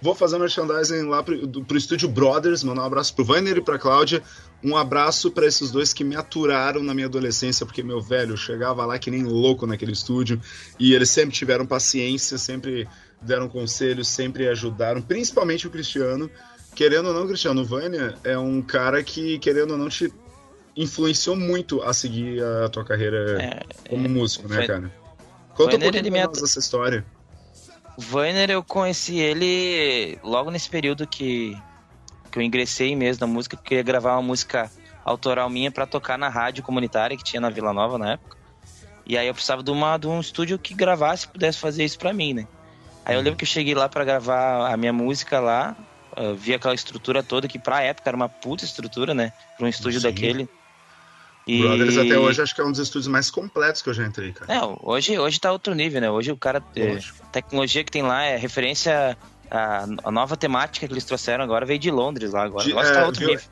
Speaker 5: Vou fazer um merchandising lá pro, do- pro estúdio Brothers, mandar um abraço pro Vainer e pra Cláudia. Um abraço pra esses dois que me aturaram na minha adolescência, porque, meu velho, chegava lá que nem louco naquele estúdio e eles sempre tiveram paciência, sempre deram conselhos, sempre ajudaram, principalmente o Cristiano. Querendo ou não, Cristiano, o Vânia é um cara que, querendo ou não, te influenciou muito a seguir a tua carreira
Speaker 6: É,
Speaker 5: como músico, né,
Speaker 6: foi-
Speaker 5: cara? Conta um
Speaker 6: Vainer,
Speaker 5: pouquinho
Speaker 6: me
Speaker 5: nós dessa história.
Speaker 6: O Vainer, eu conheci ele logo nesse período que, que eu ingressei mesmo na música, que eu queria gravar uma música autoral minha pra tocar na rádio comunitária que tinha na Vila Nova na época. E aí eu precisava de, uma, de um estúdio que gravasse e pudesse fazer isso pra mim, né? Aí eu lembro que eu cheguei lá pra gravar a minha música lá, eu vi aquela estrutura toda, que pra época era uma puta estrutura, né? Pra um estúdio
Speaker 5: Sim.
Speaker 6: daquele. E...
Speaker 5: Brothers até hoje acho que é um dos estúdios mais completos que eu já entrei, cara.
Speaker 6: É, hoje, hoje tá outro nível, né? Hoje o cara. é, a tecnologia que tem lá é referência. A, a nova temática que eles trouxeram agora veio de Londres lá agora.
Speaker 5: De-
Speaker 6: negócio
Speaker 5: é,
Speaker 6: tá outro
Speaker 5: viu?
Speaker 6: nível.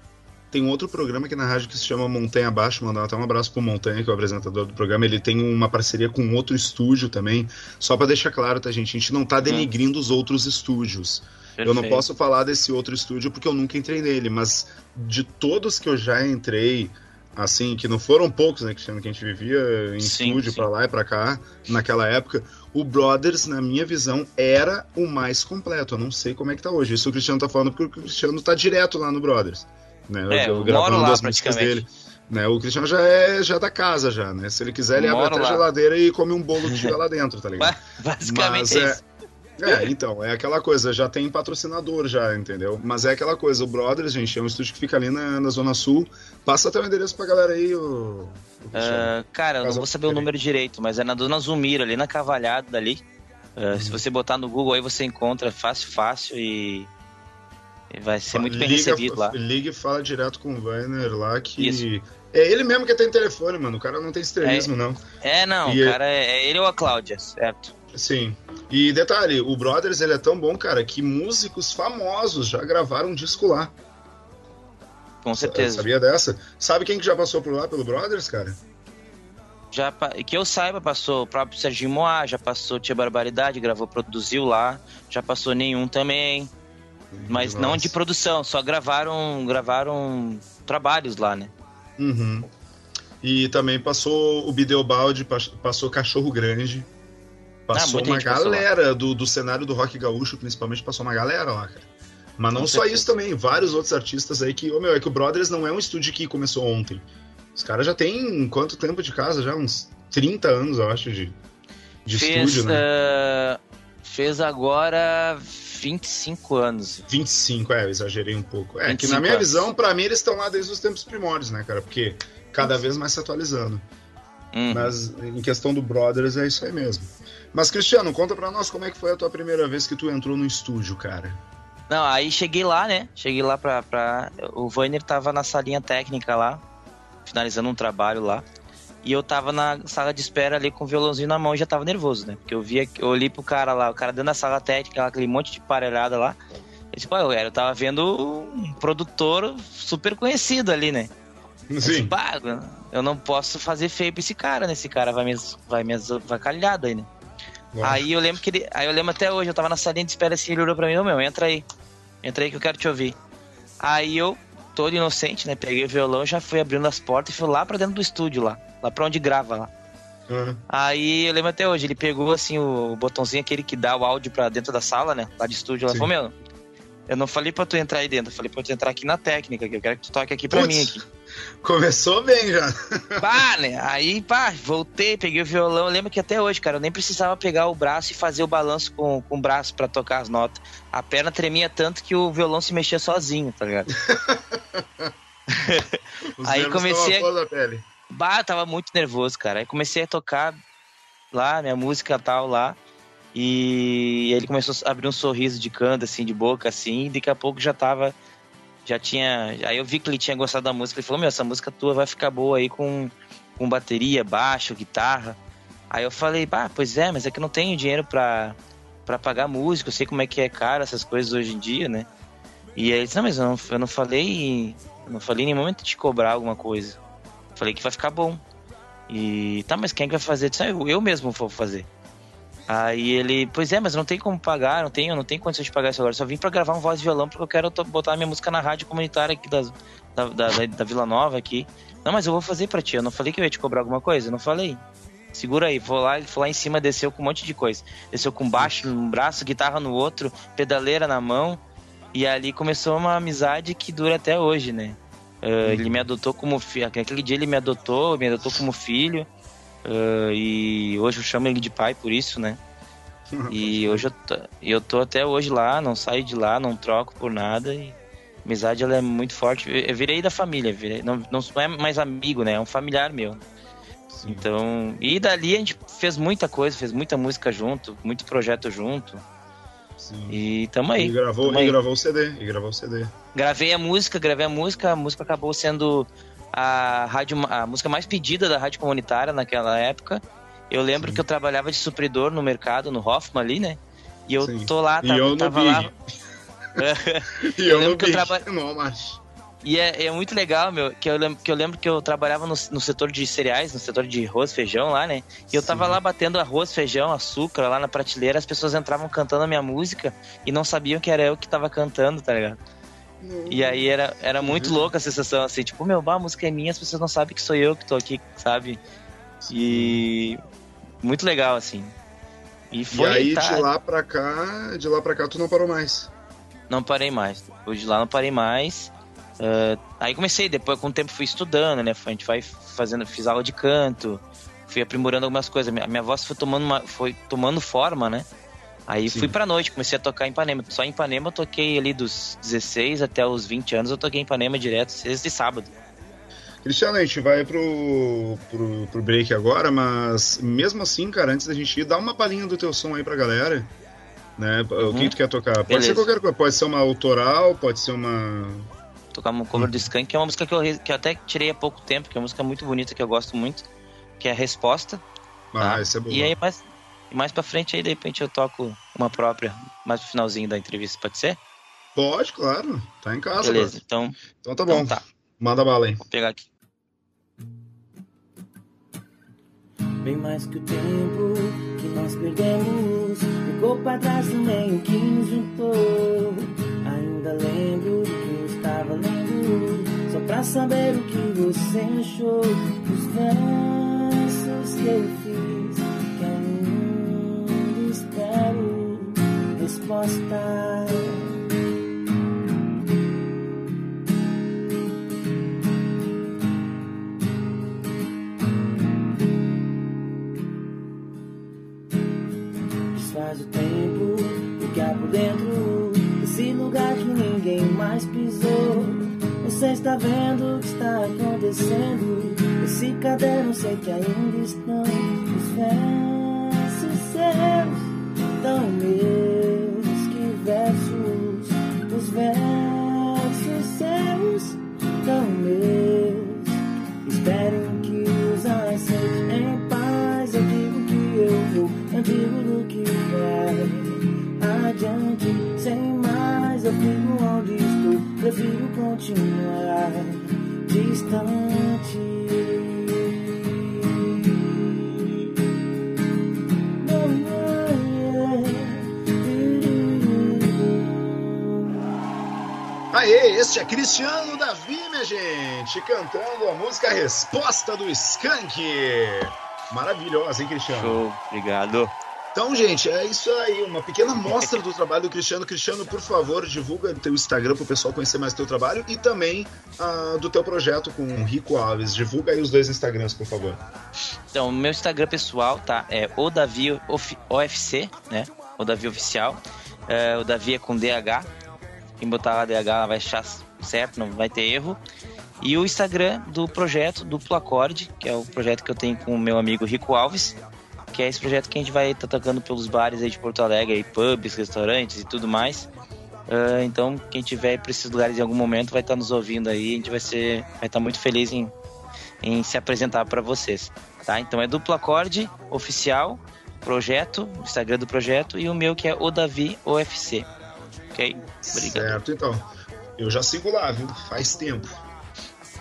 Speaker 5: Tem um outro programa aqui na rádio que se chama Montanha Abaixo, mandar até um abraço pro Montanha, que é o apresentador do programa. Ele tem uma parceria com outro estúdio também. Só pra deixar claro, tá, gente? A gente não tá denigrindo os outros estúdios. Eu não
Speaker 6: Perfeito.
Speaker 5: posso falar desse outro estúdio porque eu nunca entrei nele, mas de todos que eu já entrei, assim, que não foram poucos, né, Cristiano, que a gente vivia em
Speaker 6: Sim,
Speaker 5: estúdio pra lá e pra cá, naquela época, o Brothers, na minha visão, era o mais completo. Eu não sei como é que tá hoje. Isso o Cristiano tá falando porque o Cristiano tá direto lá no Brothers. Né,
Speaker 6: É, eu moro lá praticamente.
Speaker 5: Né, o Cristiano já é já da casa já, né? Se ele quiser, ele abre até a geladeira e come um bolo que tiver lá dentro, tá ligado?
Speaker 6: Ba- Basicamente
Speaker 5: Mas
Speaker 6: é
Speaker 5: é-
Speaker 6: isso.
Speaker 5: É, então, é aquela coisa, já tem patrocinador já, entendeu? Mas é aquela coisa, o Brothers, gente, é um estúdio que fica ali na, na Zona Sul. Passa até o endereço pra galera aí, o.
Speaker 6: Ah, cara, eu não vou saber o número direito, mas é na Dona Zumira, ali na Cavalhada dali. Ah,
Speaker 5: Uhum.
Speaker 6: Se você botar no Google aí, você encontra fácil, fácil e vai ser muito bem
Speaker 5: Liga-
Speaker 6: recebido lá.
Speaker 5: Liga e fala direto com o Weiner lá que.
Speaker 6: Isso.
Speaker 5: É ele mesmo que tem telefone, mano. O cara não tem estrelismo, não.
Speaker 6: É, não,
Speaker 5: E
Speaker 6: o
Speaker 5: é-
Speaker 6: cara é, é ele ou a Cláudia, certo?
Speaker 5: Sim. E detalhe, o Brothers ele é tão bom, cara, que músicos famosos já gravaram um disco lá.
Speaker 6: Com certeza.
Speaker 5: Sabia dessa? Sabe quem que já passou por lá pelo Brothers, cara?
Speaker 6: Já, que eu saiba, passou o próprio Serginho Moá, já passou Tia Barbaridade, gravou, produziu lá, já passou nenhum também. Mas Nossa. não de produção, só gravaram, gravaram trabalhos lá, né?
Speaker 5: Uhum. E também passou o Bideobaldi, passou Cachorro Grande. Passou ah, uma galera do, do cenário do rock gaúcho, principalmente, passou uma galera lá, cara. Mas não Com só certeza. isso também, vários outros artistas aí que, ô oh, meu, é que o Brothers não é um estúdio que começou ontem. Os caras já tem quanto tempo de casa? Já uns 30 anos, eu acho, de, de fez, estúdio, né? Uh,
Speaker 6: fez agora 25 anos.
Speaker 5: 25, é, eu exagerei um pouco. É, que na minha anos. visão, para mim, eles estão lá desde os tempos primórdios, né, cara? Porque cada vez mais se atualizando. Uhum. Mas em questão do Brothers é isso aí mesmo. Mas, Cristiano, conta pra nós como é que foi a tua primeira vez que tu entrou no estúdio, cara.
Speaker 6: Não, aí cheguei lá, né? Cheguei lá pra. pra... O Vainer tava na salinha técnica lá, finalizando um trabalho lá. E eu tava na sala de espera ali com o violãozinho na mão e já tava nervoso, né? Porque eu via, eu olhei pro cara lá, o cara dentro da sala técnica, aquele monte de parelhada lá. Eu, tipo, eu, eu tava vendo um produtor super conhecido ali, né?
Speaker 5: Sim.
Speaker 6: Eu, eu não posso fazer feio pra esse cara, né? Esse cara vai me, vai me vai calhado aí, né? Nossa. Aí eu lembro que ele. Aí eu lembro até hoje, eu tava na salinha de espera assim, ele olhou pra mim, ô meu, entra aí. Entra aí que eu quero te ouvir. Aí eu, todo inocente, né? Peguei o violão, já fui abrindo as portas e fui lá pra dentro do estúdio lá. Lá pra onde grava lá. Uhum. Aí eu lembro até hoje, ele pegou assim o botãozinho aquele que dá o áudio pra dentro da sala, né? Lá de estúdio. Ela falou, meu, eu não falei pra tu entrar aí dentro, eu falei pra tu entrar aqui na técnica, que eu quero que tu toque aqui pra Puts, mim aqui.
Speaker 5: Começou bem já.
Speaker 6: Pá, né? Aí, pá, voltei, peguei o violão. Eu lembro que até hoje, cara, eu nem precisava pegar o braço e fazer o balanço com, com o braço para tocar as notas. A perna tremia tanto que o violão se mexia sozinho, tá ligado? aí comecei. A... Pele. Bah, tava muito nervoso, cara. Aí comecei a tocar lá, minha música tal lá. E ele começou a abrir um sorriso de canto, assim, de boca, assim, e daqui a pouco já tava. Já tinha. Aí eu vi que ele tinha gostado da música. Ele falou: Meu, essa música tua vai ficar boa aí com, com bateria, baixo, guitarra. Aí eu falei: Pá, pois é, mas é que eu não tenho dinheiro pra, pra pagar música. Eu sei como é que é caro essas coisas hoje em dia, né? E aí ele disse: Não, mas eu não, eu não falei. Eu não falei em nenhum momento de cobrar alguma coisa. Falei que vai ficar bom. E tá, mas quem é que vai fazer? Eu, disse, ah, eu, eu mesmo vou fazer. Aí ele, pois é, mas não tem como pagar, não tenho, não tenho condição de pagar isso agora. Só vim para gravar um voz de violão porque eu quero botar minha música na rádio comunitária aqui da, da, da, da Vila Nova aqui. Não, mas eu vou fazer para ti. Eu não falei que eu ia te cobrar alguma coisa, eu não falei. Segura aí, vou lá, ele foi lá em cima, desceu com um monte de coisa. Desceu com baixo num braço, guitarra no outro, pedaleira na mão. E ali começou uma amizade que dura até hoje, né? Uh, ele me adotou como filho. Aquele dia ele me adotou, me adotou como filho. Uh, e hoje eu chamo ele de pai por isso, né? E hoje eu tô, eu tô até hoje lá, não saio de lá, não troco por nada. E a amizade ela é muito forte. Eu virei da família, virei, não, não é mais amigo, né? É um familiar meu. Sim. Então, e dali a gente fez muita coisa, fez muita música junto, muito projeto junto. Sim. E tamo aí.
Speaker 5: E gravou,
Speaker 6: tamo
Speaker 5: e aí. gravou o CD, e gravou o CD.
Speaker 6: Gravei a música, gravei a música, a música acabou sendo a, rádio, a música mais pedida da rádio comunitária naquela época. Eu lembro Sim. que eu trabalhava de supridor no mercado, no Hoffman ali, né? E eu Sim. tô lá, tava, eu tava lá.
Speaker 5: e eu, eu lembro que eu trabalhava.
Speaker 6: E é, é, muito legal, meu, que eu lembro que eu, lembro que eu trabalhava no, no setor de cereais, no setor de arroz, feijão lá, né? E eu Sim. tava lá batendo arroz, feijão, açúcar lá na prateleira, as pessoas entravam cantando a minha música e não sabiam que era eu que tava cantando, tá ligado? E aí era, era muito louca a sensação, assim, tipo, meu, bah, a música é minha, as pessoas não sabem que sou eu que tô aqui, sabe? E muito legal, assim.
Speaker 5: E, foi, e aí tá... de lá pra cá, de lá pra cá tu não parou mais?
Speaker 6: Não parei mais. Depois de lá não parei mais. Uh, aí comecei, depois com o tempo fui estudando, né? A gente vai fazendo, fiz aula de canto, fui aprimorando algumas coisas. A minha voz foi tomando, uma, foi tomando forma, né? Aí Sim. fui pra noite, comecei a tocar em Ipanema. Só em Ipanema eu toquei ali dos 16 até os 20 anos, eu toquei em Ipanema direto, sexta e sábado.
Speaker 5: Cristiano, a gente vai pro, pro, pro, break agora, mas mesmo assim, cara, antes da gente ir, dá uma palhinha do teu som aí pra galera. Né? Uhum. O que tu quer tocar? Pode Beleza. ser qualquer coisa, pode ser uma autoral, pode ser uma.
Speaker 6: Tocar uma cover do Skank, que é uma música que eu, que eu até tirei há pouco tempo, que é uma música muito bonita que eu gosto muito, que é a Resposta.
Speaker 5: Ah, tá? essa é boa.
Speaker 6: E aí, mas e mais pra frente aí, de repente, eu toco uma própria, mais pro finalzinho da entrevista, pode ser?
Speaker 5: Pode, claro. Tá em casa.
Speaker 6: Beleza, então.
Speaker 5: Então tá bom. Então tá. Manda bala aí.
Speaker 6: Vou pegar aqui.
Speaker 7: Bem mais que o tempo que nós perdemos Ficou pra trás também o que nos juntou Ainda lembro do que eu estava lendo Só pra saber o que você achou Dos versos que eu resposta faz o tempo ficar por dentro desse lugar que ninguém mais pisou. Você está vendo o que está acontecendo? Esse caderno sei que ainda estão os versos seus, tão meus que versos, os versos seus, tão meus. Esperem que os aceite em paz. Eu digo que eu vou, eu digo do que vai adiante. Sem mais, eu fico onde estou. Prefiro continuar distante.
Speaker 5: Aê, este é Cristiano Davi, minha gente, cantando a música Resposta do Skank. Maravilhosa, hein, Cristiano?
Speaker 6: Show, obrigado.
Speaker 5: Então, gente, é isso aí, uma pequena mostra do trabalho do Cristiano. Cristiano, por favor, divulga teu Instagram para o pessoal conhecer mais teu trabalho e também ah, do teu projeto com o Rico Alves. Divulga aí os dois Instagrams, por favor.
Speaker 6: Então, meu Instagram pessoal, tá? É o Davi OFC, né? O Davi Oficial. É, o Davi é com DH. Quem botar lá DH lá vai achar certo, não vai ter erro. E o Instagram do projeto Duplo Acorde, que é o projeto que eu tenho com o meu amigo Rico Alves, que é esse projeto que a gente vai estar tocando pelos bares aí de Porto Alegre, aí, pubs, restaurantes e tudo mais. Ah, então, quem tiver para esses lugares em algum momento vai estar nos ouvindo aí, a gente vai ser, vai estar muito feliz em, em se apresentar para vocês, tá? Então é Duplo Acorde oficial, projeto, Instagram do projeto e o meu que é o Davi OFC. Ok? Obrigado.
Speaker 5: Certo, então. Eu já sigo lá, viu? Faz tempo.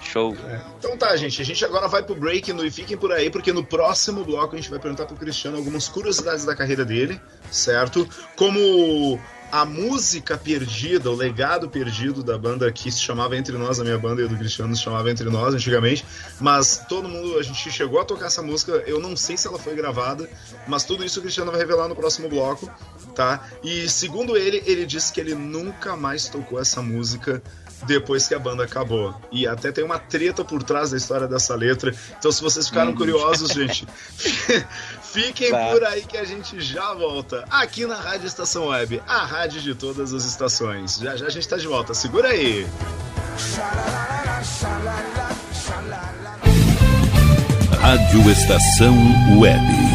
Speaker 6: Show.
Speaker 5: Então tá, gente. A gente agora vai pro break no, e fiquem por aí, porque no próximo bloco a gente vai perguntar pro Cristiano algumas curiosidades da carreira dele, certo? Como a música perdida, o legado perdido da banda que se chamava Entre Nós, a minha banda e a do Cristiano se chamava Entre Nós antigamente, mas todo mundo, a gente chegou a tocar essa música, eu não sei se ela foi gravada, mas tudo isso o Cristiano vai revelar no próximo bloco, tá? E segundo ele, ele disse que ele nunca mais tocou essa música depois que a banda acabou. E até tem uma treta por trás da história dessa letra. Então, se vocês ficaram
Speaker 6: Hum.
Speaker 5: curiosos, gente, fiquem
Speaker 6: Tá.
Speaker 5: por aí que a gente já volta. Aqui na Rádio Estação Web, a rádio de todas as estações. Já já a gente tá de volta. Segura aí.
Speaker 1: Rádio Estação Web.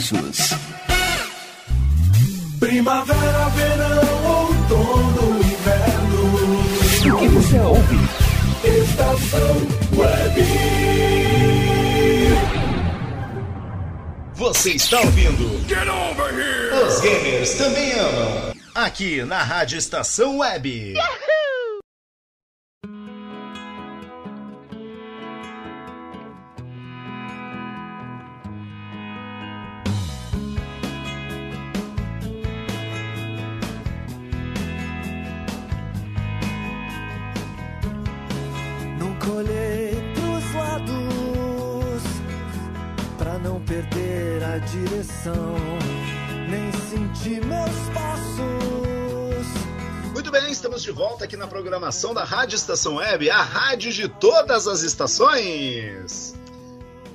Speaker 8: preços.
Speaker 9: Primavera, verão, outono, inverno.
Speaker 8: O que você ouve?
Speaker 9: Estação Web.
Speaker 4: Você está ouvindo? Get over here! Os gamers também amam. Aqui na Rádio Estação Web. Yahoo!
Speaker 10: Perder a direção, nem sentir meus passos.
Speaker 5: Muito bem, estamos de volta aqui na programação da Rádio Estação Web, a rádio de todas as estações.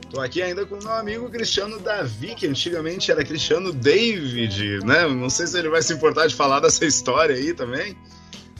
Speaker 5: Tô aqui ainda com o meu amigo Cristiano Davi, que antigamente era Cristiano David, né? Não sei se ele vai se importar de falar dessa história aí também.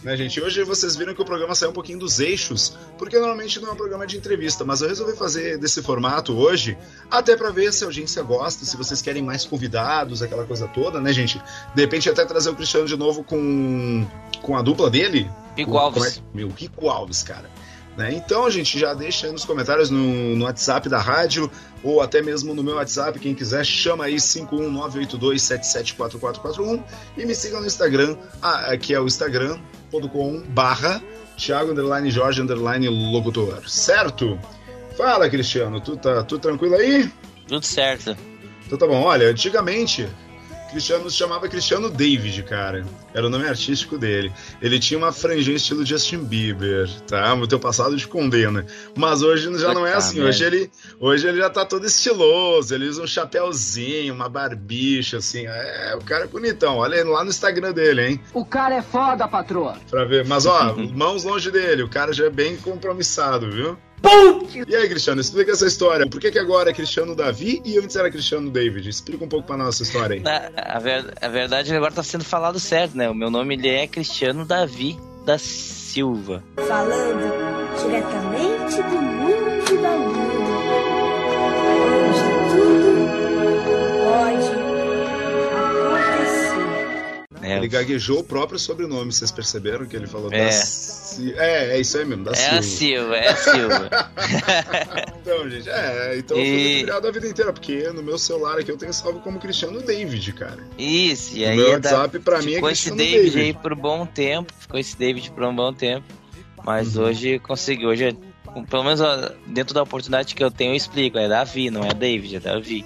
Speaker 5: Né, gente? Hoje vocês viram que o programa saiu um pouquinho dos eixos, porque normalmente não é um programa de entrevista, mas eu resolvi fazer desse formato hoje, até para ver se a audiência gosta, se vocês querem mais convidados, aquela coisa toda, né, gente? De repente até trazer o Cristiano de novo com, com a dupla dele.
Speaker 6: Rico Alves.
Speaker 5: É? Meu, Rico Alves, cara. Né? Então, gente, já deixa aí nos comentários no, no WhatsApp da rádio ou até mesmo no meu WhatsApp, quem quiser, chama aí 51982774441 e me siga no Instagram, ah, que é o instagram.com barra Thiago underline Jorge underline locutor, certo? Fala, Cristiano, tu tá tu tranquilo aí?
Speaker 6: Tudo certo.
Speaker 5: Então tá bom, olha, antigamente Cristiano se chamava Cristiano David, cara. Era o nome artístico dele. Ele tinha uma franjinha estilo Justin Bieber, tá? O teu passado te condena. Mas hoje já não é assim. Hoje ele, hoje ele já tá todo estiloso. Ele usa um chapéuzinho, uma barbicha, assim. É, o cara é bonitão. Olha lá no Instagram dele, hein?
Speaker 11: O cara é foda, patroa.
Speaker 5: Pra ver. Mas, ó, mãos longe dele. O cara já é bem compromissado, viu? E aí, Cristiano, explica essa história. Por que, que agora é Cristiano Davi e antes era Cristiano David? Explica um pouco pra nossa história aí.
Speaker 6: A, a, ver, a verdade agora tá sendo falado certo, né? O meu nome ele é Cristiano Davi da Silva.
Speaker 12: Falando diretamente do mundo da lua.
Speaker 5: É, ele gaguejou o próprio sobrenome, vocês perceberam que ele falou é. da É, é isso aí mesmo, da
Speaker 6: é
Speaker 5: Silva.
Speaker 6: É a Silva, é a Silva.
Speaker 5: então, gente, é, então e... eu fui a vida inteira, porque no meu celular aqui eu tenho salvo como Cristiano David, cara.
Speaker 6: Isso, e aí.
Speaker 5: O meu WhatsApp pra mim é Cristiano
Speaker 6: esse David. David aí por um bom tempo, ficou esse David por um bom tempo, mas uhum. hoje consegui, hoje, é, pelo menos dentro da oportunidade que eu tenho, eu explico, é Davi, não é David, é Davi.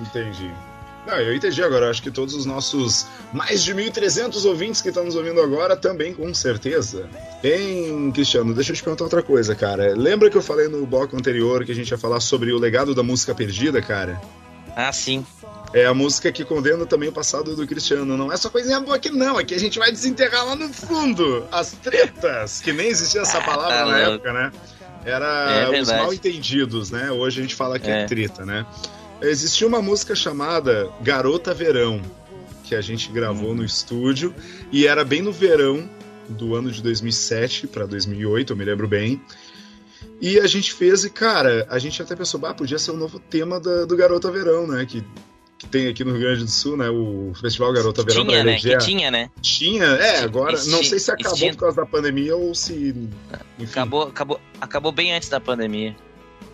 Speaker 5: Entendi. Não, eu entendi agora. Acho que todos os nossos mais de 1.300 ouvintes que estão nos ouvindo agora também, com certeza. Bem, Cristiano, deixa eu te perguntar outra coisa, cara. Lembra que eu falei no bloco anterior que a gente ia falar sobre o legado da música perdida, cara?
Speaker 6: Ah, sim.
Speaker 5: É a música que condena também o passado do Cristiano. Não é só coisinha boa aqui, não. Aqui a gente vai desenterrar lá no fundo as tretas, que nem existia essa palavra
Speaker 6: tá
Speaker 5: na época, né? Era
Speaker 6: É
Speaker 5: os mal entendidos, né? Hoje a gente fala que é,
Speaker 6: É.
Speaker 5: treta, né? Existia uma música chamada Garota Verão, que a gente gravou no estúdio, e era bem no verão do ano de 2007 para 2008, eu me lembro bem. E a gente fez, e cara, a gente até pensou, ah, podia ser o novo tema da- do Garota Verão, né? Que, que tem aqui no Rio Grande do Sul, né? O Festival Garota Verão.
Speaker 6: Tinha, né? Que tinha, né?
Speaker 5: Tinha, é, agora,
Speaker 6: Esti-
Speaker 5: não sei se acabou
Speaker 6: esti-
Speaker 5: por causa da pandemia ou se. Enfim.
Speaker 6: Acabou, acabou, acabou bem antes da pandemia.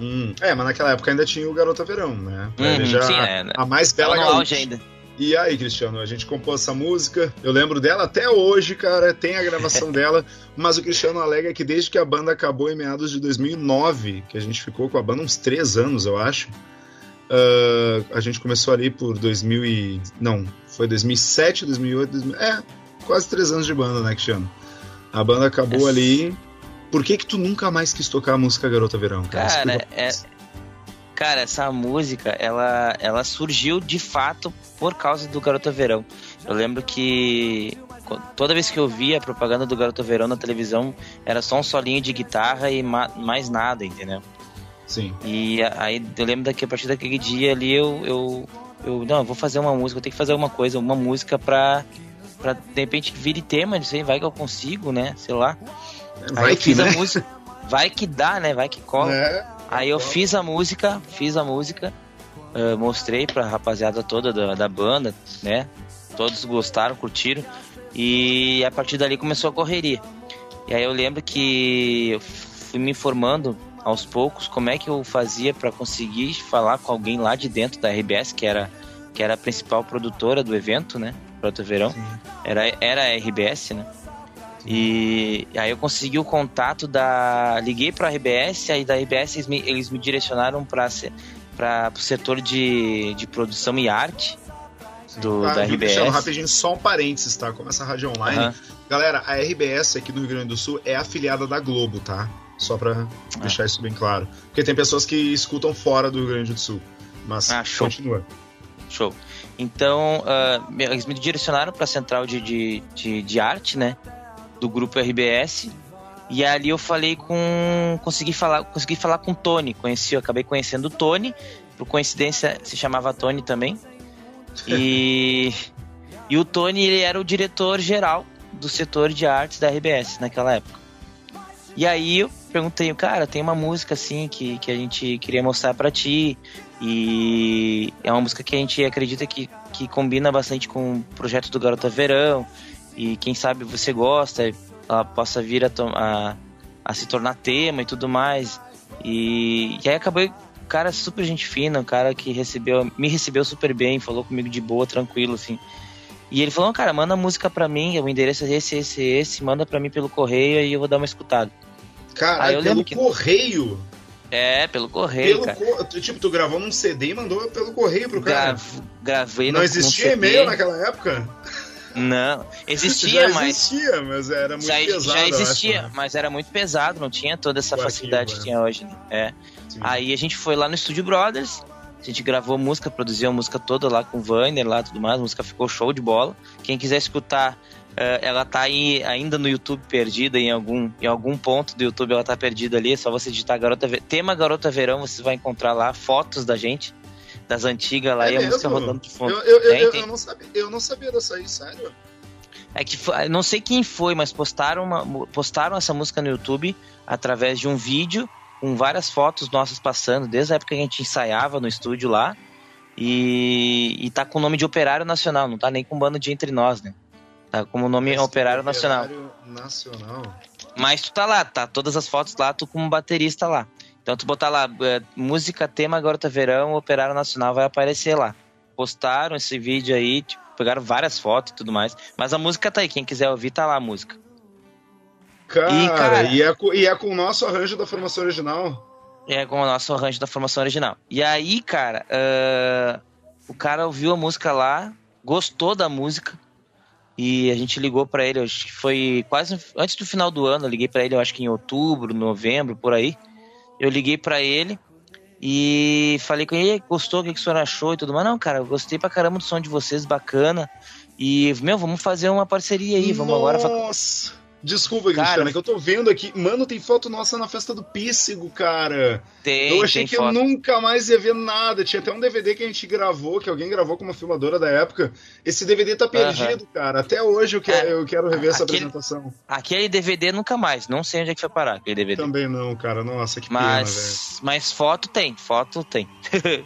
Speaker 5: Hum, é, mas naquela época ainda tinha o Garota Verão, né?
Speaker 6: Uhum,
Speaker 5: eleger
Speaker 6: sim,
Speaker 5: a,
Speaker 6: é, né?
Speaker 5: a mais bela
Speaker 6: auge ainda.
Speaker 5: E aí, Cristiano, a gente compôs essa música, eu lembro dela até hoje, cara, tem a gravação dela, mas o Cristiano alega que desde que a banda acabou em meados de 2009, que a gente ficou com a banda uns três anos, eu acho, ah, a gente começou ali por 2000 e... não, foi 2007, 2008, 2000, é, quase três anos de banda, né, Cristiano? A banda acabou
Speaker 6: Essa-
Speaker 5: ali... Por que que tu nunca mais quis tocar a música Garota Verão?
Speaker 6: Cara,
Speaker 5: pra
Speaker 6: é, cara, essa música, ela, ela surgiu de fato por causa do Garota Verão. Eu lembro que toda vez que eu via a propaganda do Garota Verão na televisão, era só um solinho de guitarra e ma- mais nada, entendeu?
Speaker 5: Sim.
Speaker 6: E aí eu lembro que a partir daquele dia ali eu, eu, eu não, eu vou fazer uma música, eu tenho que fazer alguma coisa, uma música pra, pra de repente vire tema, não sei, vai que eu consigo, né? Sei lá.
Speaker 5: Vai
Speaker 6: aí eu
Speaker 5: que,
Speaker 6: fiz
Speaker 5: né?
Speaker 6: a música. Vai que dá, né? Vai que cola.
Speaker 5: É,
Speaker 6: Aí eu fiz a música, fiz a música, eh, mostrei pra rapaziada toda da, da banda, né? Todos gostaram, curtiram. E a partir dali começou a correria. E aí eu lembro que eu fui me informando aos poucos como é que eu fazia pra conseguir falar com alguém lá de dentro da RBS, que era, que era a principal produtora do evento, né? Proto Verão. Era, era a RBS, né? E aí eu consegui o contato da. Liguei para a RBS, aí da RBS eles me, eles me direcionaram para o setor de, de produção e arte do,
Speaker 5: Ah,
Speaker 6: da RBS.
Speaker 5: Cristiano, rapidinho, só um parênteses, tá? Como essa rádio online.
Speaker 6: Aham.
Speaker 5: Galera, a RBS aqui no Rio Grande do Sul é afiliada da Globo, tá? Só pra
Speaker 6: Ah.
Speaker 5: deixar isso bem claro. Porque tem pessoas que escutam fora do Rio Grande do Sul. Mas
Speaker 6: Ah, show.
Speaker 5: continua.
Speaker 6: Show. Então, me- eles me direcionaram para a central de, de, de, de arte, né? Do grupo RBS. E ali eu falei com. Consegui falar, consegui falar com o Tony. Conheci, eu acabei conhecendo o Tony. Por coincidência, se chamava Tony também. E, e o Tony, ele era o diretor geral do setor de artes da RBS naquela época. E aí eu perguntei, cara, tem uma música assim que, que a gente queria mostrar pra ti. E é uma música que a gente acredita que, que combina bastante com o projeto do Garota Verão. E quem sabe você gosta, ela possa vir a, a, a se tornar tema e tudo mais. E, e aí acabou, cara super gente fina, um cara que recebeu, me recebeu super bem, falou comigo de boa, tranquilo, assim. E ele falou, cara, manda a música pra mim, o endereço é esse, esse, esse, manda pra mim pelo correio e eu vou dar uma escutada.
Speaker 5: Cara, pelo
Speaker 6: que-
Speaker 5: correio.
Speaker 6: É, pelo correio,
Speaker 5: Pelo
Speaker 6: cara.
Speaker 5: co- Tipo, tu gravou num CD e mandou pelo correio pro cara.
Speaker 6: Grav- gravei
Speaker 5: Não
Speaker 6: no-
Speaker 5: existia e-mail naquela época?
Speaker 6: Não, existia,
Speaker 5: Já
Speaker 6: mas
Speaker 5: existia, mas era muito
Speaker 6: já,
Speaker 5: pesado.
Speaker 6: já
Speaker 5: eu acho,
Speaker 6: existia,
Speaker 5: né?
Speaker 6: mas era muito pesado, não tinha toda essa
Speaker 5: O
Speaker 6: facilidade
Speaker 5: arquivo,
Speaker 6: que tinha hoje. Né? É. Aí a gente foi lá no Studio Brothers, a gente gravou música, produziu a música toda lá com o Vainer lá tudo mais, a música ficou show de bola. Quem quiser escutar, eh, ela tá aí ainda no YouTube perdida em algum, em algum ponto do YouTube ela tá perdida ali, é só você digitar Garota tema Garota Verão, você vai encontrar lá fotos da gente, das antigas lá
Speaker 5: É
Speaker 6: e a música rodando de fundo.
Speaker 5: Eu, eu, eu,
Speaker 6: Tem,
Speaker 5: eu- não sabia, eu não sabia dessa aí, sério.
Speaker 6: É que foi- não sei quem foi, mas postaram, uma- postaram essa música no YouTube através de um vídeo com várias fotos nossas passando, desde a época que a gente ensaiava no estúdio lá. E, e tá com o nome de Operário Nacional, não tá nem com bando de Entre Nós, né? Tá como o nome Operário Nacional.
Speaker 5: Operário Nacional.
Speaker 6: Mas tu tá lá, tá todas as fotos lá, tu como baterista lá. Então tu botar lá, é, música, tema, Garota Verão, Operário Nacional vai aparecer lá. Postaram esse vídeo aí, tipo, pegaram várias fotos e tudo mais. Mas a música tá aí, quem quiser ouvir tá lá a música.
Speaker 5: Cara,
Speaker 6: E, cara-
Speaker 5: e, é, com, e é com o nosso arranjo da formação original.
Speaker 6: É com o nosso arranjo da formação original. E aí, cara, ah, O cara ouviu a música lá, gostou da música e a gente ligou para ele, acho que foi quase antes do final do ano, eu liguei para ele, eu acho que em outubro, novembro, por aí. Eu liguei para ele e falei com ele, gostou, o que, que o senhor achou e tudo mais. Não, cara, eu gostei pra caramba do som de vocês, bacana. E, meu, vamos fazer uma parceria aí, vamos agora.
Speaker 5: Desculpa,
Speaker 6: Cara,
Speaker 5: Cristiano, é que eu tô vendo aqui. Mano, tem foto nossa na festa do Píssego, cara.
Speaker 6: Tem,
Speaker 5: eu achei
Speaker 6: tem
Speaker 5: que
Speaker 6: foto.
Speaker 5: eu nunca mais ia ver nada. Tinha até um DVD que a gente gravou, que alguém gravou com uma filmadora da época. Esse DVD tá perdido, cara. Até hoje eu quero, eu quero rever essa
Speaker 6: Aquele-
Speaker 5: apresentação.
Speaker 6: Aquele DVD nunca mais, não sei onde é que foi parar aquele DVD.
Speaker 5: Também não, cara. Nossa, que pena, velho.
Speaker 6: Mas, mas foto tem, foto tem.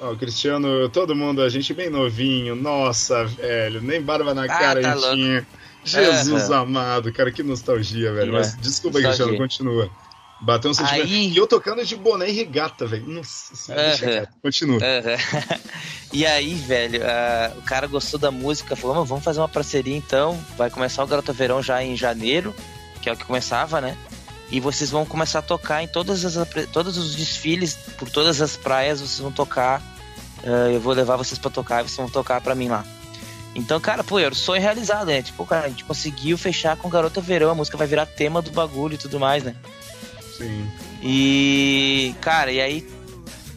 Speaker 5: Ó, o Cristiano, todo mundo, a gente bem novinho. Nossa, velho, nem barba na
Speaker 6: Ah,
Speaker 5: cara
Speaker 6: tá
Speaker 5: a gente
Speaker 6: louco.
Speaker 5: tinha. Jesus
Speaker 6: Aham.
Speaker 5: amado, cara, que nostalgia, velho.
Speaker 6: É,
Speaker 5: Mas desculpa. Cristiano, continua. Bateu um sentimento.
Speaker 6: Aí-
Speaker 5: E eu tocando de boné e regata, velho. Nossa senhora, quieto. Continua.
Speaker 6: E aí, velho, ah, o cara gostou da música, falou, "Mano, vamos fazer uma parceria então. Vai começar o Garota Verão já em janeiro, que é o que começava, né? E vocês vão começar a tocar em todas as, todos os desfiles, por todas as praias, vocês vão tocar. ah, eu vou levar vocês pra tocar e vocês vão tocar pra mim lá. Então, cara, pô, era o sonho realizado, né? Tipo, cara, a gente conseguiu fechar com Garota Verão, a música vai virar tema do bagulho e tudo mais, né?
Speaker 5: Sim.
Speaker 6: E, cara, e aí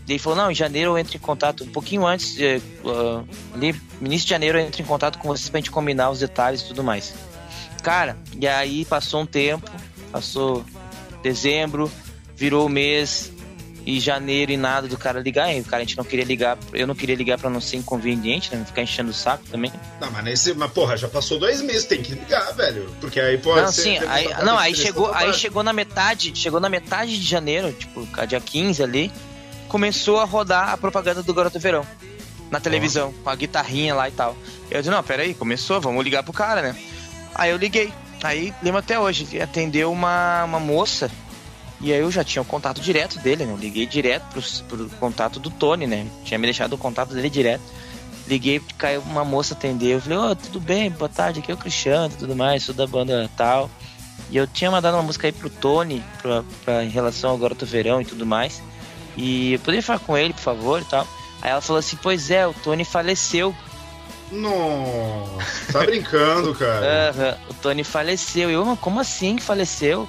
Speaker 6: ele falou, não, em janeiro eu entro em contato, um pouquinho antes, ah, ali, início de janeiro eu entro em contato com vocês pra gente combinar os detalhes e tudo mais. Cara, e aí passou um tempo, passou dezembro, virou o mês, e janeiro e nada do cara ligar, e o cara a gente não queria ligar, eu não queria ligar pra não ser inconveniente, né, não ficar enchendo o saco também.
Speaker 5: Não, mas, nesse, mas porra, já passou dois meses, tem que ligar, velho. Porque aí pode
Speaker 6: não,
Speaker 5: ser.
Speaker 6: sim, aí,
Speaker 5: botar
Speaker 6: não, aí chegou, aí chegou na metade, chegou na metade de janeiro, tipo, dia 15 ali, começou a rodar a propaganda do Garoto Verão na televisão, com a guitarrinha lá e tal. Eu disse, não, peraí, começou, vamos ligar pro cara, né? Aí eu liguei, aí lembro até hoje, atendeu uma, uma moça, e aí eu já tinha o contato direto dele, né? Eu liguei direto pro, pro contato do Tony, né? Tinha me deixado o contato dele direto. Liguei, caiu uma moça atendeu. Eu falei, ô, tudo bem, boa tarde, aqui é o Cristiano e tudo mais, sou da banda tal. E eu tinha mandado uma música aí pro Tony, pra, pra- em relação ao Garoto Verão e tudo mais. E eu poderia falar com ele, por favor e tal. Aí ela falou assim, pois é, o Tony faleceu.
Speaker 5: Nossa, tá brincando, cara.
Speaker 6: O Tony faleceu. Eu, "Mas como assim que faleceu?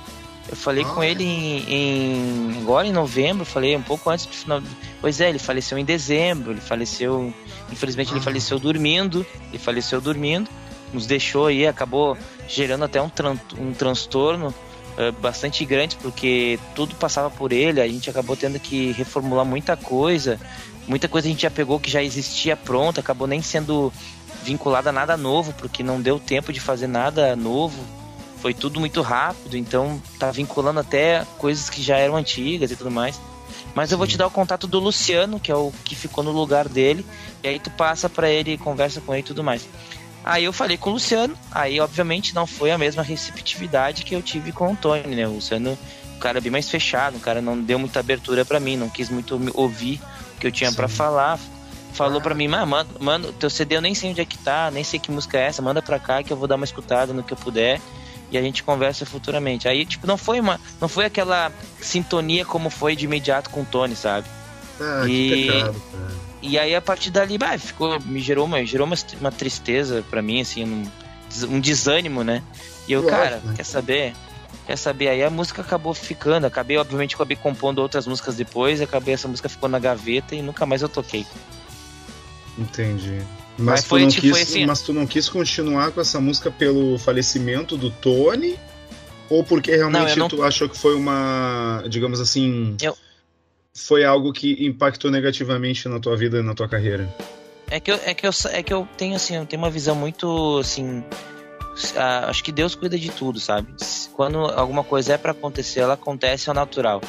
Speaker 6: Eu falei com ele em, em- agora em novembro, falei um pouco antes do final. Pois é, ele faleceu em dezembro, ele faleceu, infelizmente ele faleceu dormindo, ele faleceu dormindo, nos deixou aí, acabou gerando até um, tran- um transtorno eh, bastante grande, porque tudo passava por ele, a gente acabou tendo que reformular muita coisa, muita coisa a gente já pegou que já existia pronta, acabou nem sendo vinculada a nada novo, porque não deu tempo de fazer nada novo. Foi tudo muito rápido, então tá vinculando até coisas que já eram antigas e tudo mais. Mas eu vou te dar o contato do Luciano, que é o que ficou no lugar dele, e aí tu passa pra ele, conversa com ele e tudo mais. Aí eu falei com o Luciano, aí obviamente não foi a mesma receptividade que eu tive com o Tony, né? O Luciano, o cara é bem mais fechado, o cara não deu muita abertura pra mim, não quis muito ouvir o que eu tinha pra falar. Falou pra mim, "Ah, mano, mano, teu CD eu nem sei onde é que tá, nem sei que música é essa, manda pra cá que eu vou dar uma escutada no que eu puder e a gente conversa futuramente. Aí, tipo, não foi uma, não foi aquela sintonia como foi de imediato com o Tony, sabe?
Speaker 5: Ah,
Speaker 6: E-
Speaker 5: pecado.
Speaker 6: E aí a partir dali, bah, ficou, me gerou uma, gerou uma, uma tristeza pra mim, assim, um, um desânimo, né? E eu,
Speaker 5: Lógico,
Speaker 6: cara,
Speaker 5: né?
Speaker 6: quer saber? Quer saber? Aí a música acabou ficando, acabei, obviamente, acabei compondo outras músicas depois, acabei, essa música ficou na gaveta e nunca mais eu toquei.
Speaker 5: Entendi. Mas,
Speaker 6: Mas
Speaker 5: tu
Speaker 6: foi,
Speaker 5: não quis,
Speaker 6: assim-
Speaker 5: mas tu não quis continuar com essa música pelo falecimento do Tony? Ou porque realmente
Speaker 6: Não, eu não-
Speaker 5: tu achou que foi uma, digamos assim,
Speaker 6: Eu-
Speaker 5: foi algo que impactou negativamente na tua vida e na tua carreira?
Speaker 6: É que eu, é que eu, é que eu tenho assim, eu tenho uma visão muito assim. ah, acho que Deus cuida de tudo, sabe? Quando alguma coisa é pra acontecer, ela acontece ao natural.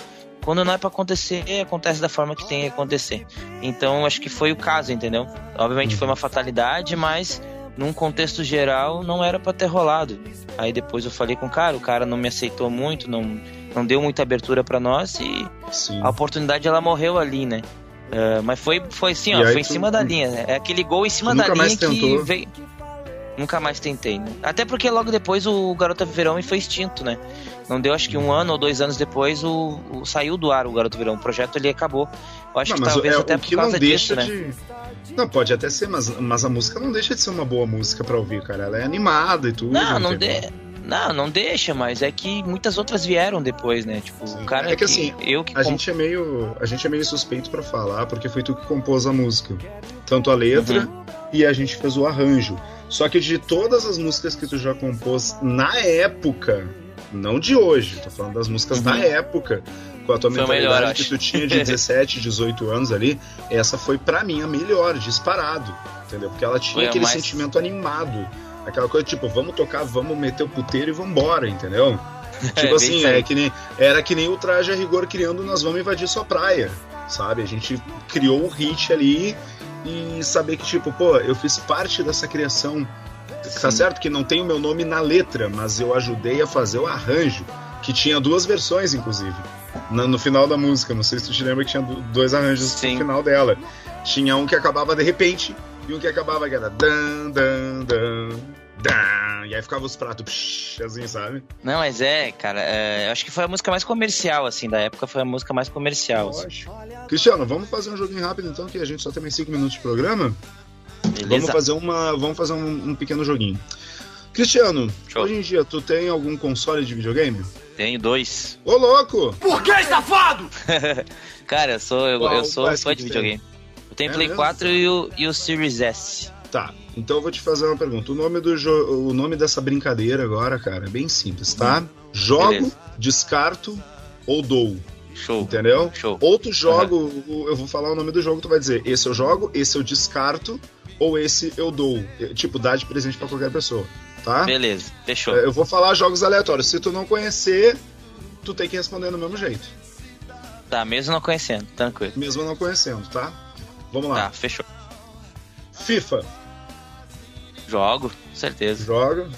Speaker 6: Quando não é pra acontecer, acontece da forma que tem que acontecer. Então, acho que foi o caso, entendeu? Obviamente foi uma fatalidade, mas num contexto geral não era pra ter rolado. Aí depois eu falei com o cara, o cara não me aceitou muito, não, não deu muita abertura pra nós e a oportunidade ela morreu ali, né? Ah, mas foi, foi assim,
Speaker 5: E
Speaker 6: ó, foi em
Speaker 5: tu-
Speaker 6: cima da linha. né? É aquele gol em cima da linha que veio. Nunca mais tentei, né? Até porque logo depois o Garota Verão foi extinto, né? Não deu, acho que um ano ou dois anos depois o, o- saiu do ar o Garoto Verão. O projeto ele acabou. Eu acho
Speaker 5: Não,
Speaker 6: que talvez
Speaker 5: é,
Speaker 6: até
Speaker 5: o
Speaker 6: por
Speaker 5: que não
Speaker 6: causa
Speaker 5: deixa
Speaker 6: disso, né?
Speaker 5: de Não, pode até ser, mas, mas a música não deixa de ser uma boa música pra ouvir, cara. Ela é animada e tudo.
Speaker 6: Não, não
Speaker 5: entendeu?
Speaker 6: de... Não, não deixa, mas é que muitas outras vieram depois, né? Tipo, o cara
Speaker 5: É que assim,
Speaker 6: eu que
Speaker 5: a
Speaker 6: com-
Speaker 5: gente é meio, a gente é meio suspeito pra falar, porque foi tu que compôs a música, tanto a letra
Speaker 6: Uhum.
Speaker 5: e a gente fez o arranjo. Só que de todas as músicas que tu já compôs na época, não de hoje, tô falando das músicas da época, com a tua
Speaker 6: Uhum. Foi
Speaker 5: mentalidade
Speaker 6: melhor,
Speaker 5: que tu tinha de 17, 18 anos ali, essa foi pra mim a melhor, disparado, entendeu? Porque ela
Speaker 6: Foi
Speaker 5: tinha
Speaker 6: a
Speaker 5: aquele
Speaker 6: mais-
Speaker 5: sentimento animado. Aquela coisa tipo, vamos tocar, vamos meter o puteiro e vambora, entendeu?
Speaker 6: É,
Speaker 5: Tipo
Speaker 6: bem
Speaker 5: assim, é que nem, era que nem o traje a rigor criando Nós Vamos Invadir Sua Praia, sabe? A gente criou o hit ali e saber que, tipo, pô, eu fiz parte dessa criação. Tá certo que não tem o meu nome na letra, mas eu ajudei a fazer o arranjo, que tinha duas versões, inclusive. No, no final da música, não sei se tu te lembra que tinha do- dois arranjos no final dela. Tinha um que acabava de repente e um que acabava que era dan, dan, dan, e aí ficava os pratos assim, sabe?
Speaker 6: Não, mas é, cara, é, eu acho que foi a música mais comercial, assim, da época foi a música mais comercial. assim.
Speaker 5: Cristiano, vamos fazer um joguinho rápido então, que a gente só tem mais 5 minutos de programa.
Speaker 6: Beleza?
Speaker 5: Vamos fazer, uma, vamos fazer um, um pequeno joguinho. Cristiano, hoje em dia tu tem algum console de videogame?
Speaker 6: Tenho dois.
Speaker 5: Ô louco!
Speaker 6: Por que, safado? cara, eu sou, eu,
Speaker 5: Qual-
Speaker 6: eu sou fã de videogame. Eu tenho
Speaker 5: É
Speaker 6: Play
Speaker 5: mesmo?
Speaker 6: 4 e o, e o Series S.
Speaker 5: Tá, então eu vou te fazer uma pergunta. O nome, do o nome dessa brincadeira agora, cara, é bem simples, tá? Jogo,
Speaker 6: Beleza.
Speaker 5: descarto ou dou.
Speaker 6: Show.
Speaker 5: Entendeu?
Speaker 6: Show.
Speaker 5: Ou tu joga, o- eu vou falar o nome do jogo, tu vai dizer, esse eu jogo, esse eu descarto, ou esse eu dou. Eu- Tipo, dá de presente pra qualquer pessoa, tá?
Speaker 6: Beleza, fechou.
Speaker 5: É, Eu vou falar jogos aleatórios. Se tu não conhecer, tu tem que responder do mesmo jeito.
Speaker 6: Tá, mesmo não conhecendo, tranquilo.
Speaker 5: Mesmo não conhecendo, tá? Vamos lá.
Speaker 6: Tá, fechou.
Speaker 5: FIFA.
Speaker 6: Jogo, certeza.
Speaker 5: Joga.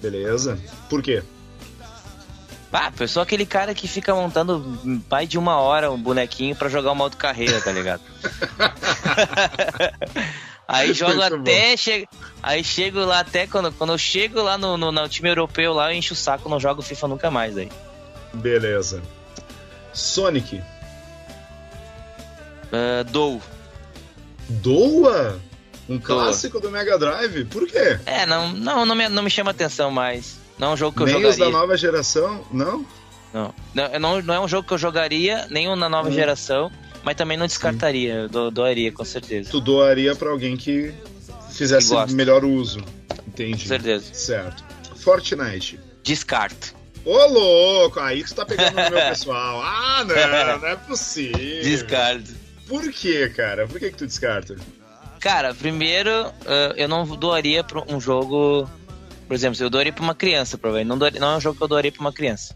Speaker 5: Beleza. Por quê?
Speaker 6: Ah, eu sou aquele cara que fica montando mais de uma hora um bonequinho pra jogar uma outra carreira, tá ligado? aí jogo
Speaker 5: Muito
Speaker 6: até. Che... Aí chego lá até quando, quando eu chego lá no, no, no time europeu lá, eu encho o saco, não jogo FIFA nunca mais aí.
Speaker 5: Beleza. Sonic.
Speaker 6: Uh, dou.
Speaker 5: Doa? Um clássico do Mega Drive? Por quê?
Speaker 6: É, não, não, não, me, não me chama atenção mais. Não é um jogo que eu
Speaker 5: Nem os
Speaker 6: jogaria.
Speaker 5: da nova geração? Não?
Speaker 6: Não. Não, não, é um jogo que eu jogaria, nem um na nova
Speaker 5: Hum.
Speaker 6: geração, mas também não descartaria, eu do, doaria, com certeza.
Speaker 5: Tu doaria pra alguém que fizesse
Speaker 6: Que
Speaker 5: melhor uso. Entendi.
Speaker 6: Com certeza.
Speaker 5: Certo. Fortnite.
Speaker 6: Descarto.
Speaker 5: Ô, louco! Aí tu tá pegando no meu pessoal. Ah, não, não é possível.
Speaker 6: Descarto.
Speaker 5: Por quê, cara? Por que, que tu descarta?
Speaker 6: Cara, primeiro, eh, eu não doaria pra um jogo. Por exemplo, eu doaria pra uma criança, provavelmente. Não, doaria- não é um jogo que eu doaria pra uma criança.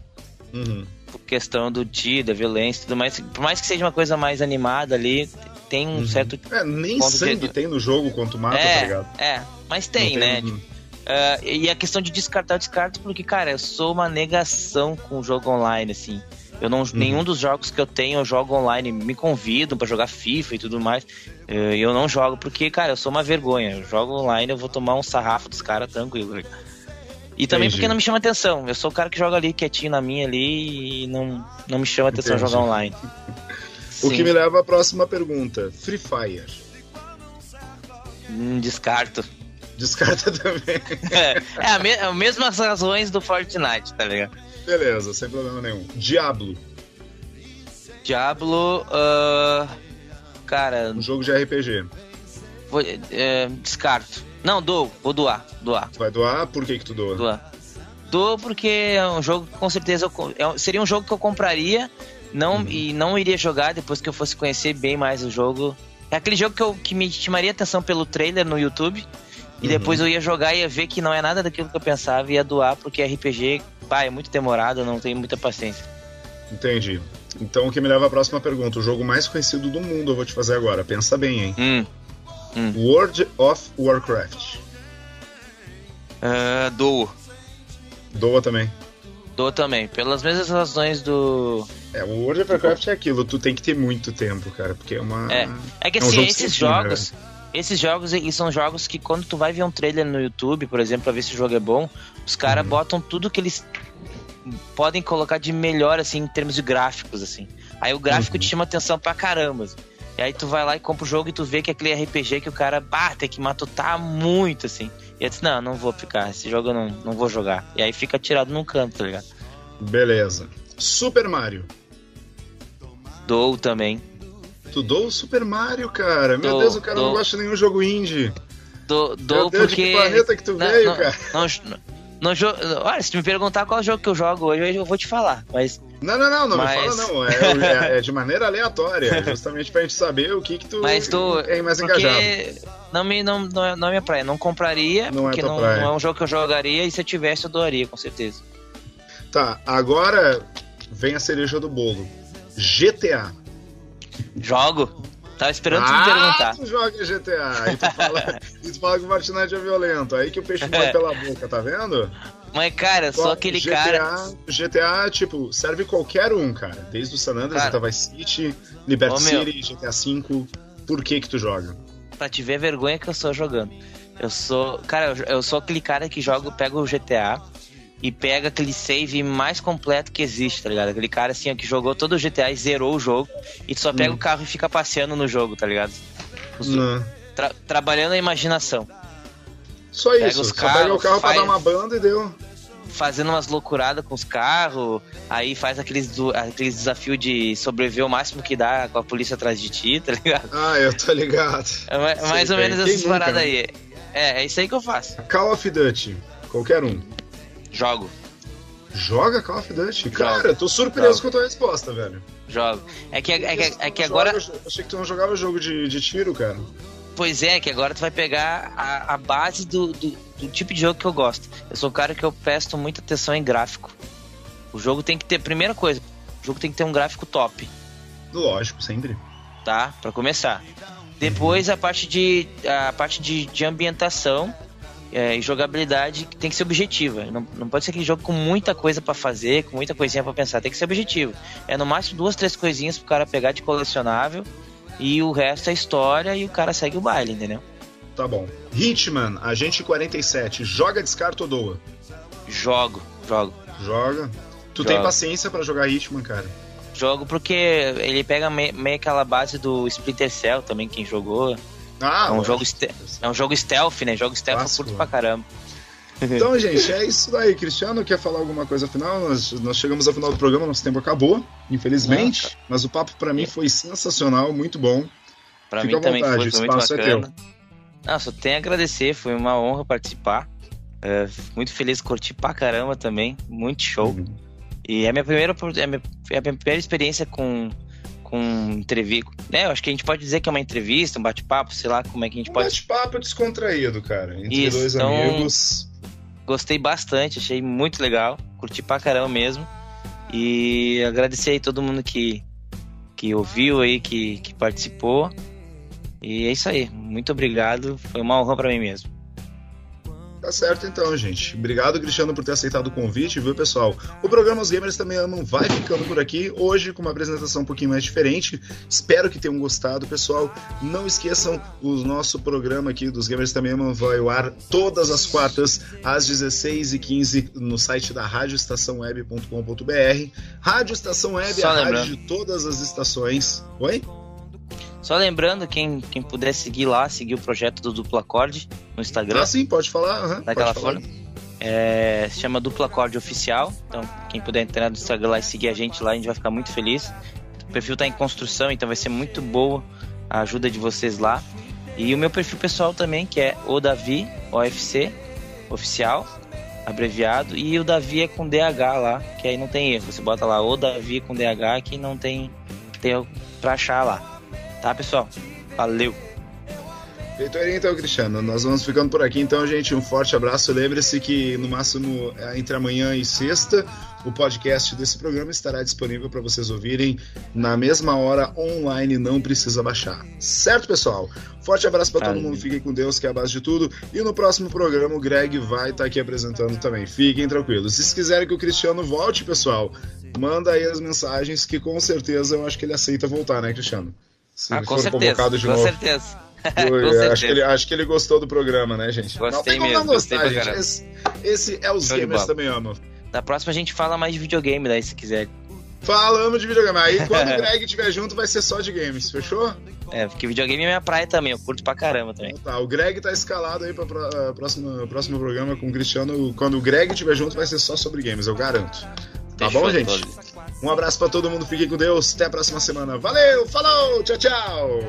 Speaker 5: Uhum.
Speaker 6: Por questão do tiro, da violência e tudo mais. Por mais que seja uma coisa mais animada ali, tem um certo.
Speaker 5: É, nem sangue
Speaker 6: de...
Speaker 5: tem no jogo quanto mata,
Speaker 6: é,
Speaker 5: tá ligado?
Speaker 6: É, mas tem,
Speaker 5: Não
Speaker 6: né?
Speaker 5: tem-
Speaker 6: Tipo, ah, e a questão de descartar, eu descarto porque, cara, eu sou uma negação com o jogo online, assim. Eu não, Nenhum dos jogos que eu tenho eu jogo online. Me convidam pra jogar FIFA e tudo mais. eh, E eu não jogo porque, cara, eu sou uma vergonha. Eu jogo online, eu vou tomar um sarrafo dos caras tranquilo. E também
Speaker 5: Entendi.
Speaker 6: porque não me chama atenção. Eu sou o cara que joga ali quietinho na minha ali e não, não me chama atenção
Speaker 5: Entendi.
Speaker 6: jogar online.
Speaker 5: O
Speaker 6: Sim.
Speaker 5: que me leva à próxima pergunta. Free Fire.
Speaker 6: Hum, descarto.
Speaker 5: Descarta também.
Speaker 6: é, é a me- as mesmas razões do Fortnite, tá ligado?
Speaker 5: Beleza, sem problema nenhum. Diablo.
Speaker 6: Diablo, ah, cara,
Speaker 5: Um jogo de RPG.
Speaker 6: vou- é, descarto. Não, dou, vou doar, doar,
Speaker 5: Tu vai doar? Por que que tu doa?
Speaker 6: doar. Dou porque é um jogo que com certeza eu é seria um jogo que eu compraria não, e não iria jogar depois que eu fosse conhecer bem mais o jogo. É aquele jogo que, eu, que me chamaria atenção pelo trailer no YouTube e depois eu ia jogar e ia ver que não é nada daquilo que eu pensava e ia doar porque RPG, pá, é muito demorado, eu não tenho muita paciência.
Speaker 5: Entendi. Então o que me leva à próxima pergunta. O jogo mais conhecido do mundo eu vou te fazer agora. Pensa bem, hein?
Speaker 6: Hum.
Speaker 5: World of Warcraft.
Speaker 6: Ah, dou.
Speaker 5: Doa também.
Speaker 6: Dou também, pelas mesmas razões do.
Speaker 5: É, o World of Warcraft é aquilo, tu tem que ter muito tempo, cara, porque é uma.
Speaker 6: É, é que
Speaker 5: um
Speaker 6: assim, esses
Speaker 5: né,
Speaker 6: jogos. Esses jogos são jogos que quando tu vai ver um trailer no YouTube, por exemplo, pra ver se o jogo é bom, os
Speaker 5: Uhum.
Speaker 6: caras botam tudo que eles podem colocar de melhor, assim, em termos de gráficos, assim. Aí o gráfico
Speaker 5: Uhum.
Speaker 6: te chama atenção pra caramba. assim. E aí tu vai lá e compra o jogo e tu vê que é aquele RPG que o cara, bah, tem que matutar muito, assim. E eu disse, não, não vou ficar, esse jogo eu não, não vou jogar. E aí fica tirado num canto, tá ligado?
Speaker 5: Beleza. Super Mario.
Speaker 6: Dou também.
Speaker 5: Tu dou o Super Mario, cara. Meu
Speaker 6: Dou,
Speaker 5: Deus, o cara não
Speaker 6: dou.
Speaker 5: gosta de nenhum jogo indie.
Speaker 6: Dou,
Speaker 5: Meu
Speaker 6: dou
Speaker 5: Deus, de
Speaker 6: porque.
Speaker 5: que planeta que tu
Speaker 6: não,
Speaker 5: veio,
Speaker 6: não,
Speaker 5: cara?
Speaker 6: Não, não, não Olha, se tu me perguntar qual jogo que eu jogo hoje, eu vou te falar. Mas.
Speaker 5: Não, não, não, não
Speaker 6: Mas-
Speaker 5: me fala não. É, é- é de maneira aleatória, justamente pra gente saber o que que tu
Speaker 6: Mas tu.
Speaker 5: é mais
Speaker 6: porque
Speaker 5: engajado.
Speaker 6: Não, me, não, não, é- não é minha praia. Não compraria,
Speaker 5: Não é
Speaker 6: porque
Speaker 5: tua
Speaker 6: não,
Speaker 5: praia.
Speaker 6: não é um jogo que eu jogaria. E se eu tivesse, eu doaria, com certeza.
Speaker 5: Tá, agora vem a cereja do bolo. GTA.
Speaker 6: Jogo. Tava esperando tu me
Speaker 5: ah,
Speaker 6: perguntar.
Speaker 5: tu joga GTA. E tu fala, e tu fala que o Martinete é violento. Aí que o peixe vai
Speaker 6: É.
Speaker 5: pela boca, tá vendo?
Speaker 6: Mas, cara,
Speaker 5: Só
Speaker 6: aquele
Speaker 5: GTA,
Speaker 6: cara.
Speaker 5: GTA, tipo, serve qualquer um, cara. Desde o San Andreas,
Speaker 6: Cara.
Speaker 5: Vice City, Liberty
Speaker 6: Ô.
Speaker 5: City, GTA V. Por que que tu joga?
Speaker 6: Pra te ver a vergonha que eu sou jogando. Eu sou. Cara, eu, eu sou aquele cara que joga, pega o GTA e pega aquele save mais completo que existe, tá ligado? Aquele cara assim, ó, que jogou todo o GTA e zerou o jogo. E tu só pega
Speaker 5: Hum.
Speaker 6: o carro e fica passeando no jogo, tá ligado? Tra- trabalhando a imaginação.
Speaker 5: Só
Speaker 6: Pega
Speaker 5: isso.
Speaker 6: os
Speaker 5: Só pega o
Speaker 6: carros,
Speaker 5: carro
Speaker 6: faz-
Speaker 5: pra dar uma banda e deu.
Speaker 6: Fazendo umas loucuradas com os carros, aí faz aqueles, do- aqueles desafios de sobreviver o máximo que dá com a polícia atrás de ti, tá ligado?
Speaker 5: Ah, eu tô ligado.
Speaker 6: É
Speaker 5: Sei
Speaker 6: mais ou
Speaker 5: bem.
Speaker 6: menos essas paradas
Speaker 5: né?
Speaker 6: aí. É, é isso aí que eu faço.
Speaker 5: Call of Duty. Qualquer um.
Speaker 6: Jogo.
Speaker 5: Joga Call of Duty? Cara, tô surpreso
Speaker 6: Jogo.
Speaker 5: com a tua resposta, velho.
Speaker 6: Jogo. É que, é que, é que
Speaker 5: Joga-
Speaker 6: agora.
Speaker 5: Achei que tu não jogava jogo de, de tiro, cara.
Speaker 6: Pois é, que agora tu vai pegar a, a base do, do, do tipo de jogo que eu gosto. Eu sou um cara que eu presto muita atenção em gráfico. O jogo tem que ter, primeira coisa, o jogo tem que ter um gráfico top,
Speaker 5: Lógico, sempre.
Speaker 6: tá? Pra começar. Depois a parte de a parte de, de ambientação é, e jogabilidade que tem que ser objetiva. Não, não pode ser aquele jogo com muita coisa pra fazer, com muita coisinha pra pensar. Tem que ser objetivo. É no máximo duas, três coisinhas pro cara pegar de colecionável e o resto é história e o cara segue o baile, entendeu?
Speaker 5: Tá bom. Hitman, Agente 47. Joga, descarta ou doa?
Speaker 6: Jogo, jogo.
Speaker 5: Joga. Tu
Speaker 6: Joga.
Speaker 5: tem paciência pra jogar Hitman, cara?
Speaker 6: Jogo porque ele pega me- meio aquela base do Splinter Cell também, quem jogou.
Speaker 5: Ah,
Speaker 6: é, um jogo é um jogo stealth, né? Jogo stealth
Speaker 5: Clássico,
Speaker 6: eu curto pra caramba.
Speaker 5: Então, gente, é isso daí. Cristiano, quer falar alguma coisa final? Nós, nós chegamos ao final do programa, nosso tempo acabou, infelizmente. Mas o papo pra mim foi sensacional, muito bom.
Speaker 6: Pra
Speaker 5: Fica
Speaker 6: mim também
Speaker 5: vontade,
Speaker 6: foi, foi muito
Speaker 5: é
Speaker 6: bacana. Não, só tenho a agradecer, foi uma honra participar. É, muito feliz, curti pra caramba também, muito show.
Speaker 5: Uhum.
Speaker 6: E é a minha primeira, é a minha, é a minha primeira experiência com, com entrevista. Né, eu acho que a gente pode dizer que é uma entrevista, um bate-papo, sei lá como é que a gente
Speaker 5: Um
Speaker 6: pode.
Speaker 5: bate-papo descontraído, cara. Entre
Speaker 6: Isso,
Speaker 5: dois
Speaker 6: então-
Speaker 5: amigos.
Speaker 6: Gostei bastante, achei muito legal, curti pra caramba mesmo. E agradecer aí todo mundo que, que ouviu aí, que, que participou. E é isso aí, muito obrigado, foi uma honra pra mim mesmo.
Speaker 5: Tá certo então, gente. Obrigado, Cristiano, por ter aceitado o convite, viu, pessoal? O programa Os Gamers Também Amam vai ficando por aqui, hoje com uma apresentação um pouquinho mais diferente. Espero que tenham gostado, pessoal. Não esqueçam, o nosso programa aqui dos Gamers Também Amam vai ao ar todas as quartas, às 16h15, no site da radioestaçãoweb.com.br. Rádio Estação Web,
Speaker 6: Só
Speaker 5: a
Speaker 6: lembrando.
Speaker 5: rádio de todas as estações. Oi?
Speaker 6: Só lembrando, quem, quem puder seguir lá, seguir o projeto do Duplo Acorde no Instagram.
Speaker 5: Ah, sim, pode falar. aham,
Speaker 6: daquela
Speaker 5: pode falar.
Speaker 6: forma. É, se chama Duplo Acorde Oficial. Então, quem puder entrar no Instagram lá e seguir a gente lá, a gente vai ficar muito feliz. O perfil tá em construção, então vai ser muito boa a ajuda de vocês lá. E o meu perfil pessoal também, que é o Davi OFC Oficial, abreviado. E o Davi é com DH lá, que aí não tem erro. Você bota lá o Davi com DH que não tem, tem pra achar lá. Tá, pessoal? Valeu!
Speaker 5: Feito aí então, Cristiano. Nós vamos ficando por aqui então, gente. Um forte abraço. Lembre-se que no máximo é, entre amanhã e sexta, o podcast desse programa estará disponível para vocês ouvirem na mesma hora online, não precisa baixar. Certo, pessoal? Forte abraço para todo mundo. Fiquem com Deus, que é a base de tudo. E no próximo programa o Greg vai estar aqui apresentando também. Fiquem tranquilos. Se quiserem que o Cristiano volte, pessoal, manda aí as mensagens que com certeza eu acho que ele aceita voltar, né, Cristiano? Se
Speaker 6: ah, com certeza, com
Speaker 5: novo.
Speaker 6: certeza. Eu,
Speaker 5: acho, que ele, acho que ele gostou do programa, né, gente?
Speaker 6: Gostei
Speaker 5: não,
Speaker 6: mesmo.
Speaker 5: Gostar,
Speaker 6: gostei
Speaker 5: gente. Esse, esse, é os
Speaker 6: Show
Speaker 5: gamers também amo.
Speaker 6: Na próxima a gente fala mais de videogame daí, se quiser.
Speaker 5: Falamos de videogame. Aí quando o Greg estiver junto, vai ser só de games, fechou?
Speaker 6: É, porque videogame é minha praia também, eu curto pra caramba também.
Speaker 5: Então tá, o Greg tá escalado aí pra eh, próximo, próximo programa com o Cristiano. Quando o Greg estiver junto, vai ser só sobre games, eu garanto. Tá bom, gente? Um abraço para todo mundo, fiquem com Deus, até a próxima semana. Valeu, falou, tchau, tchau!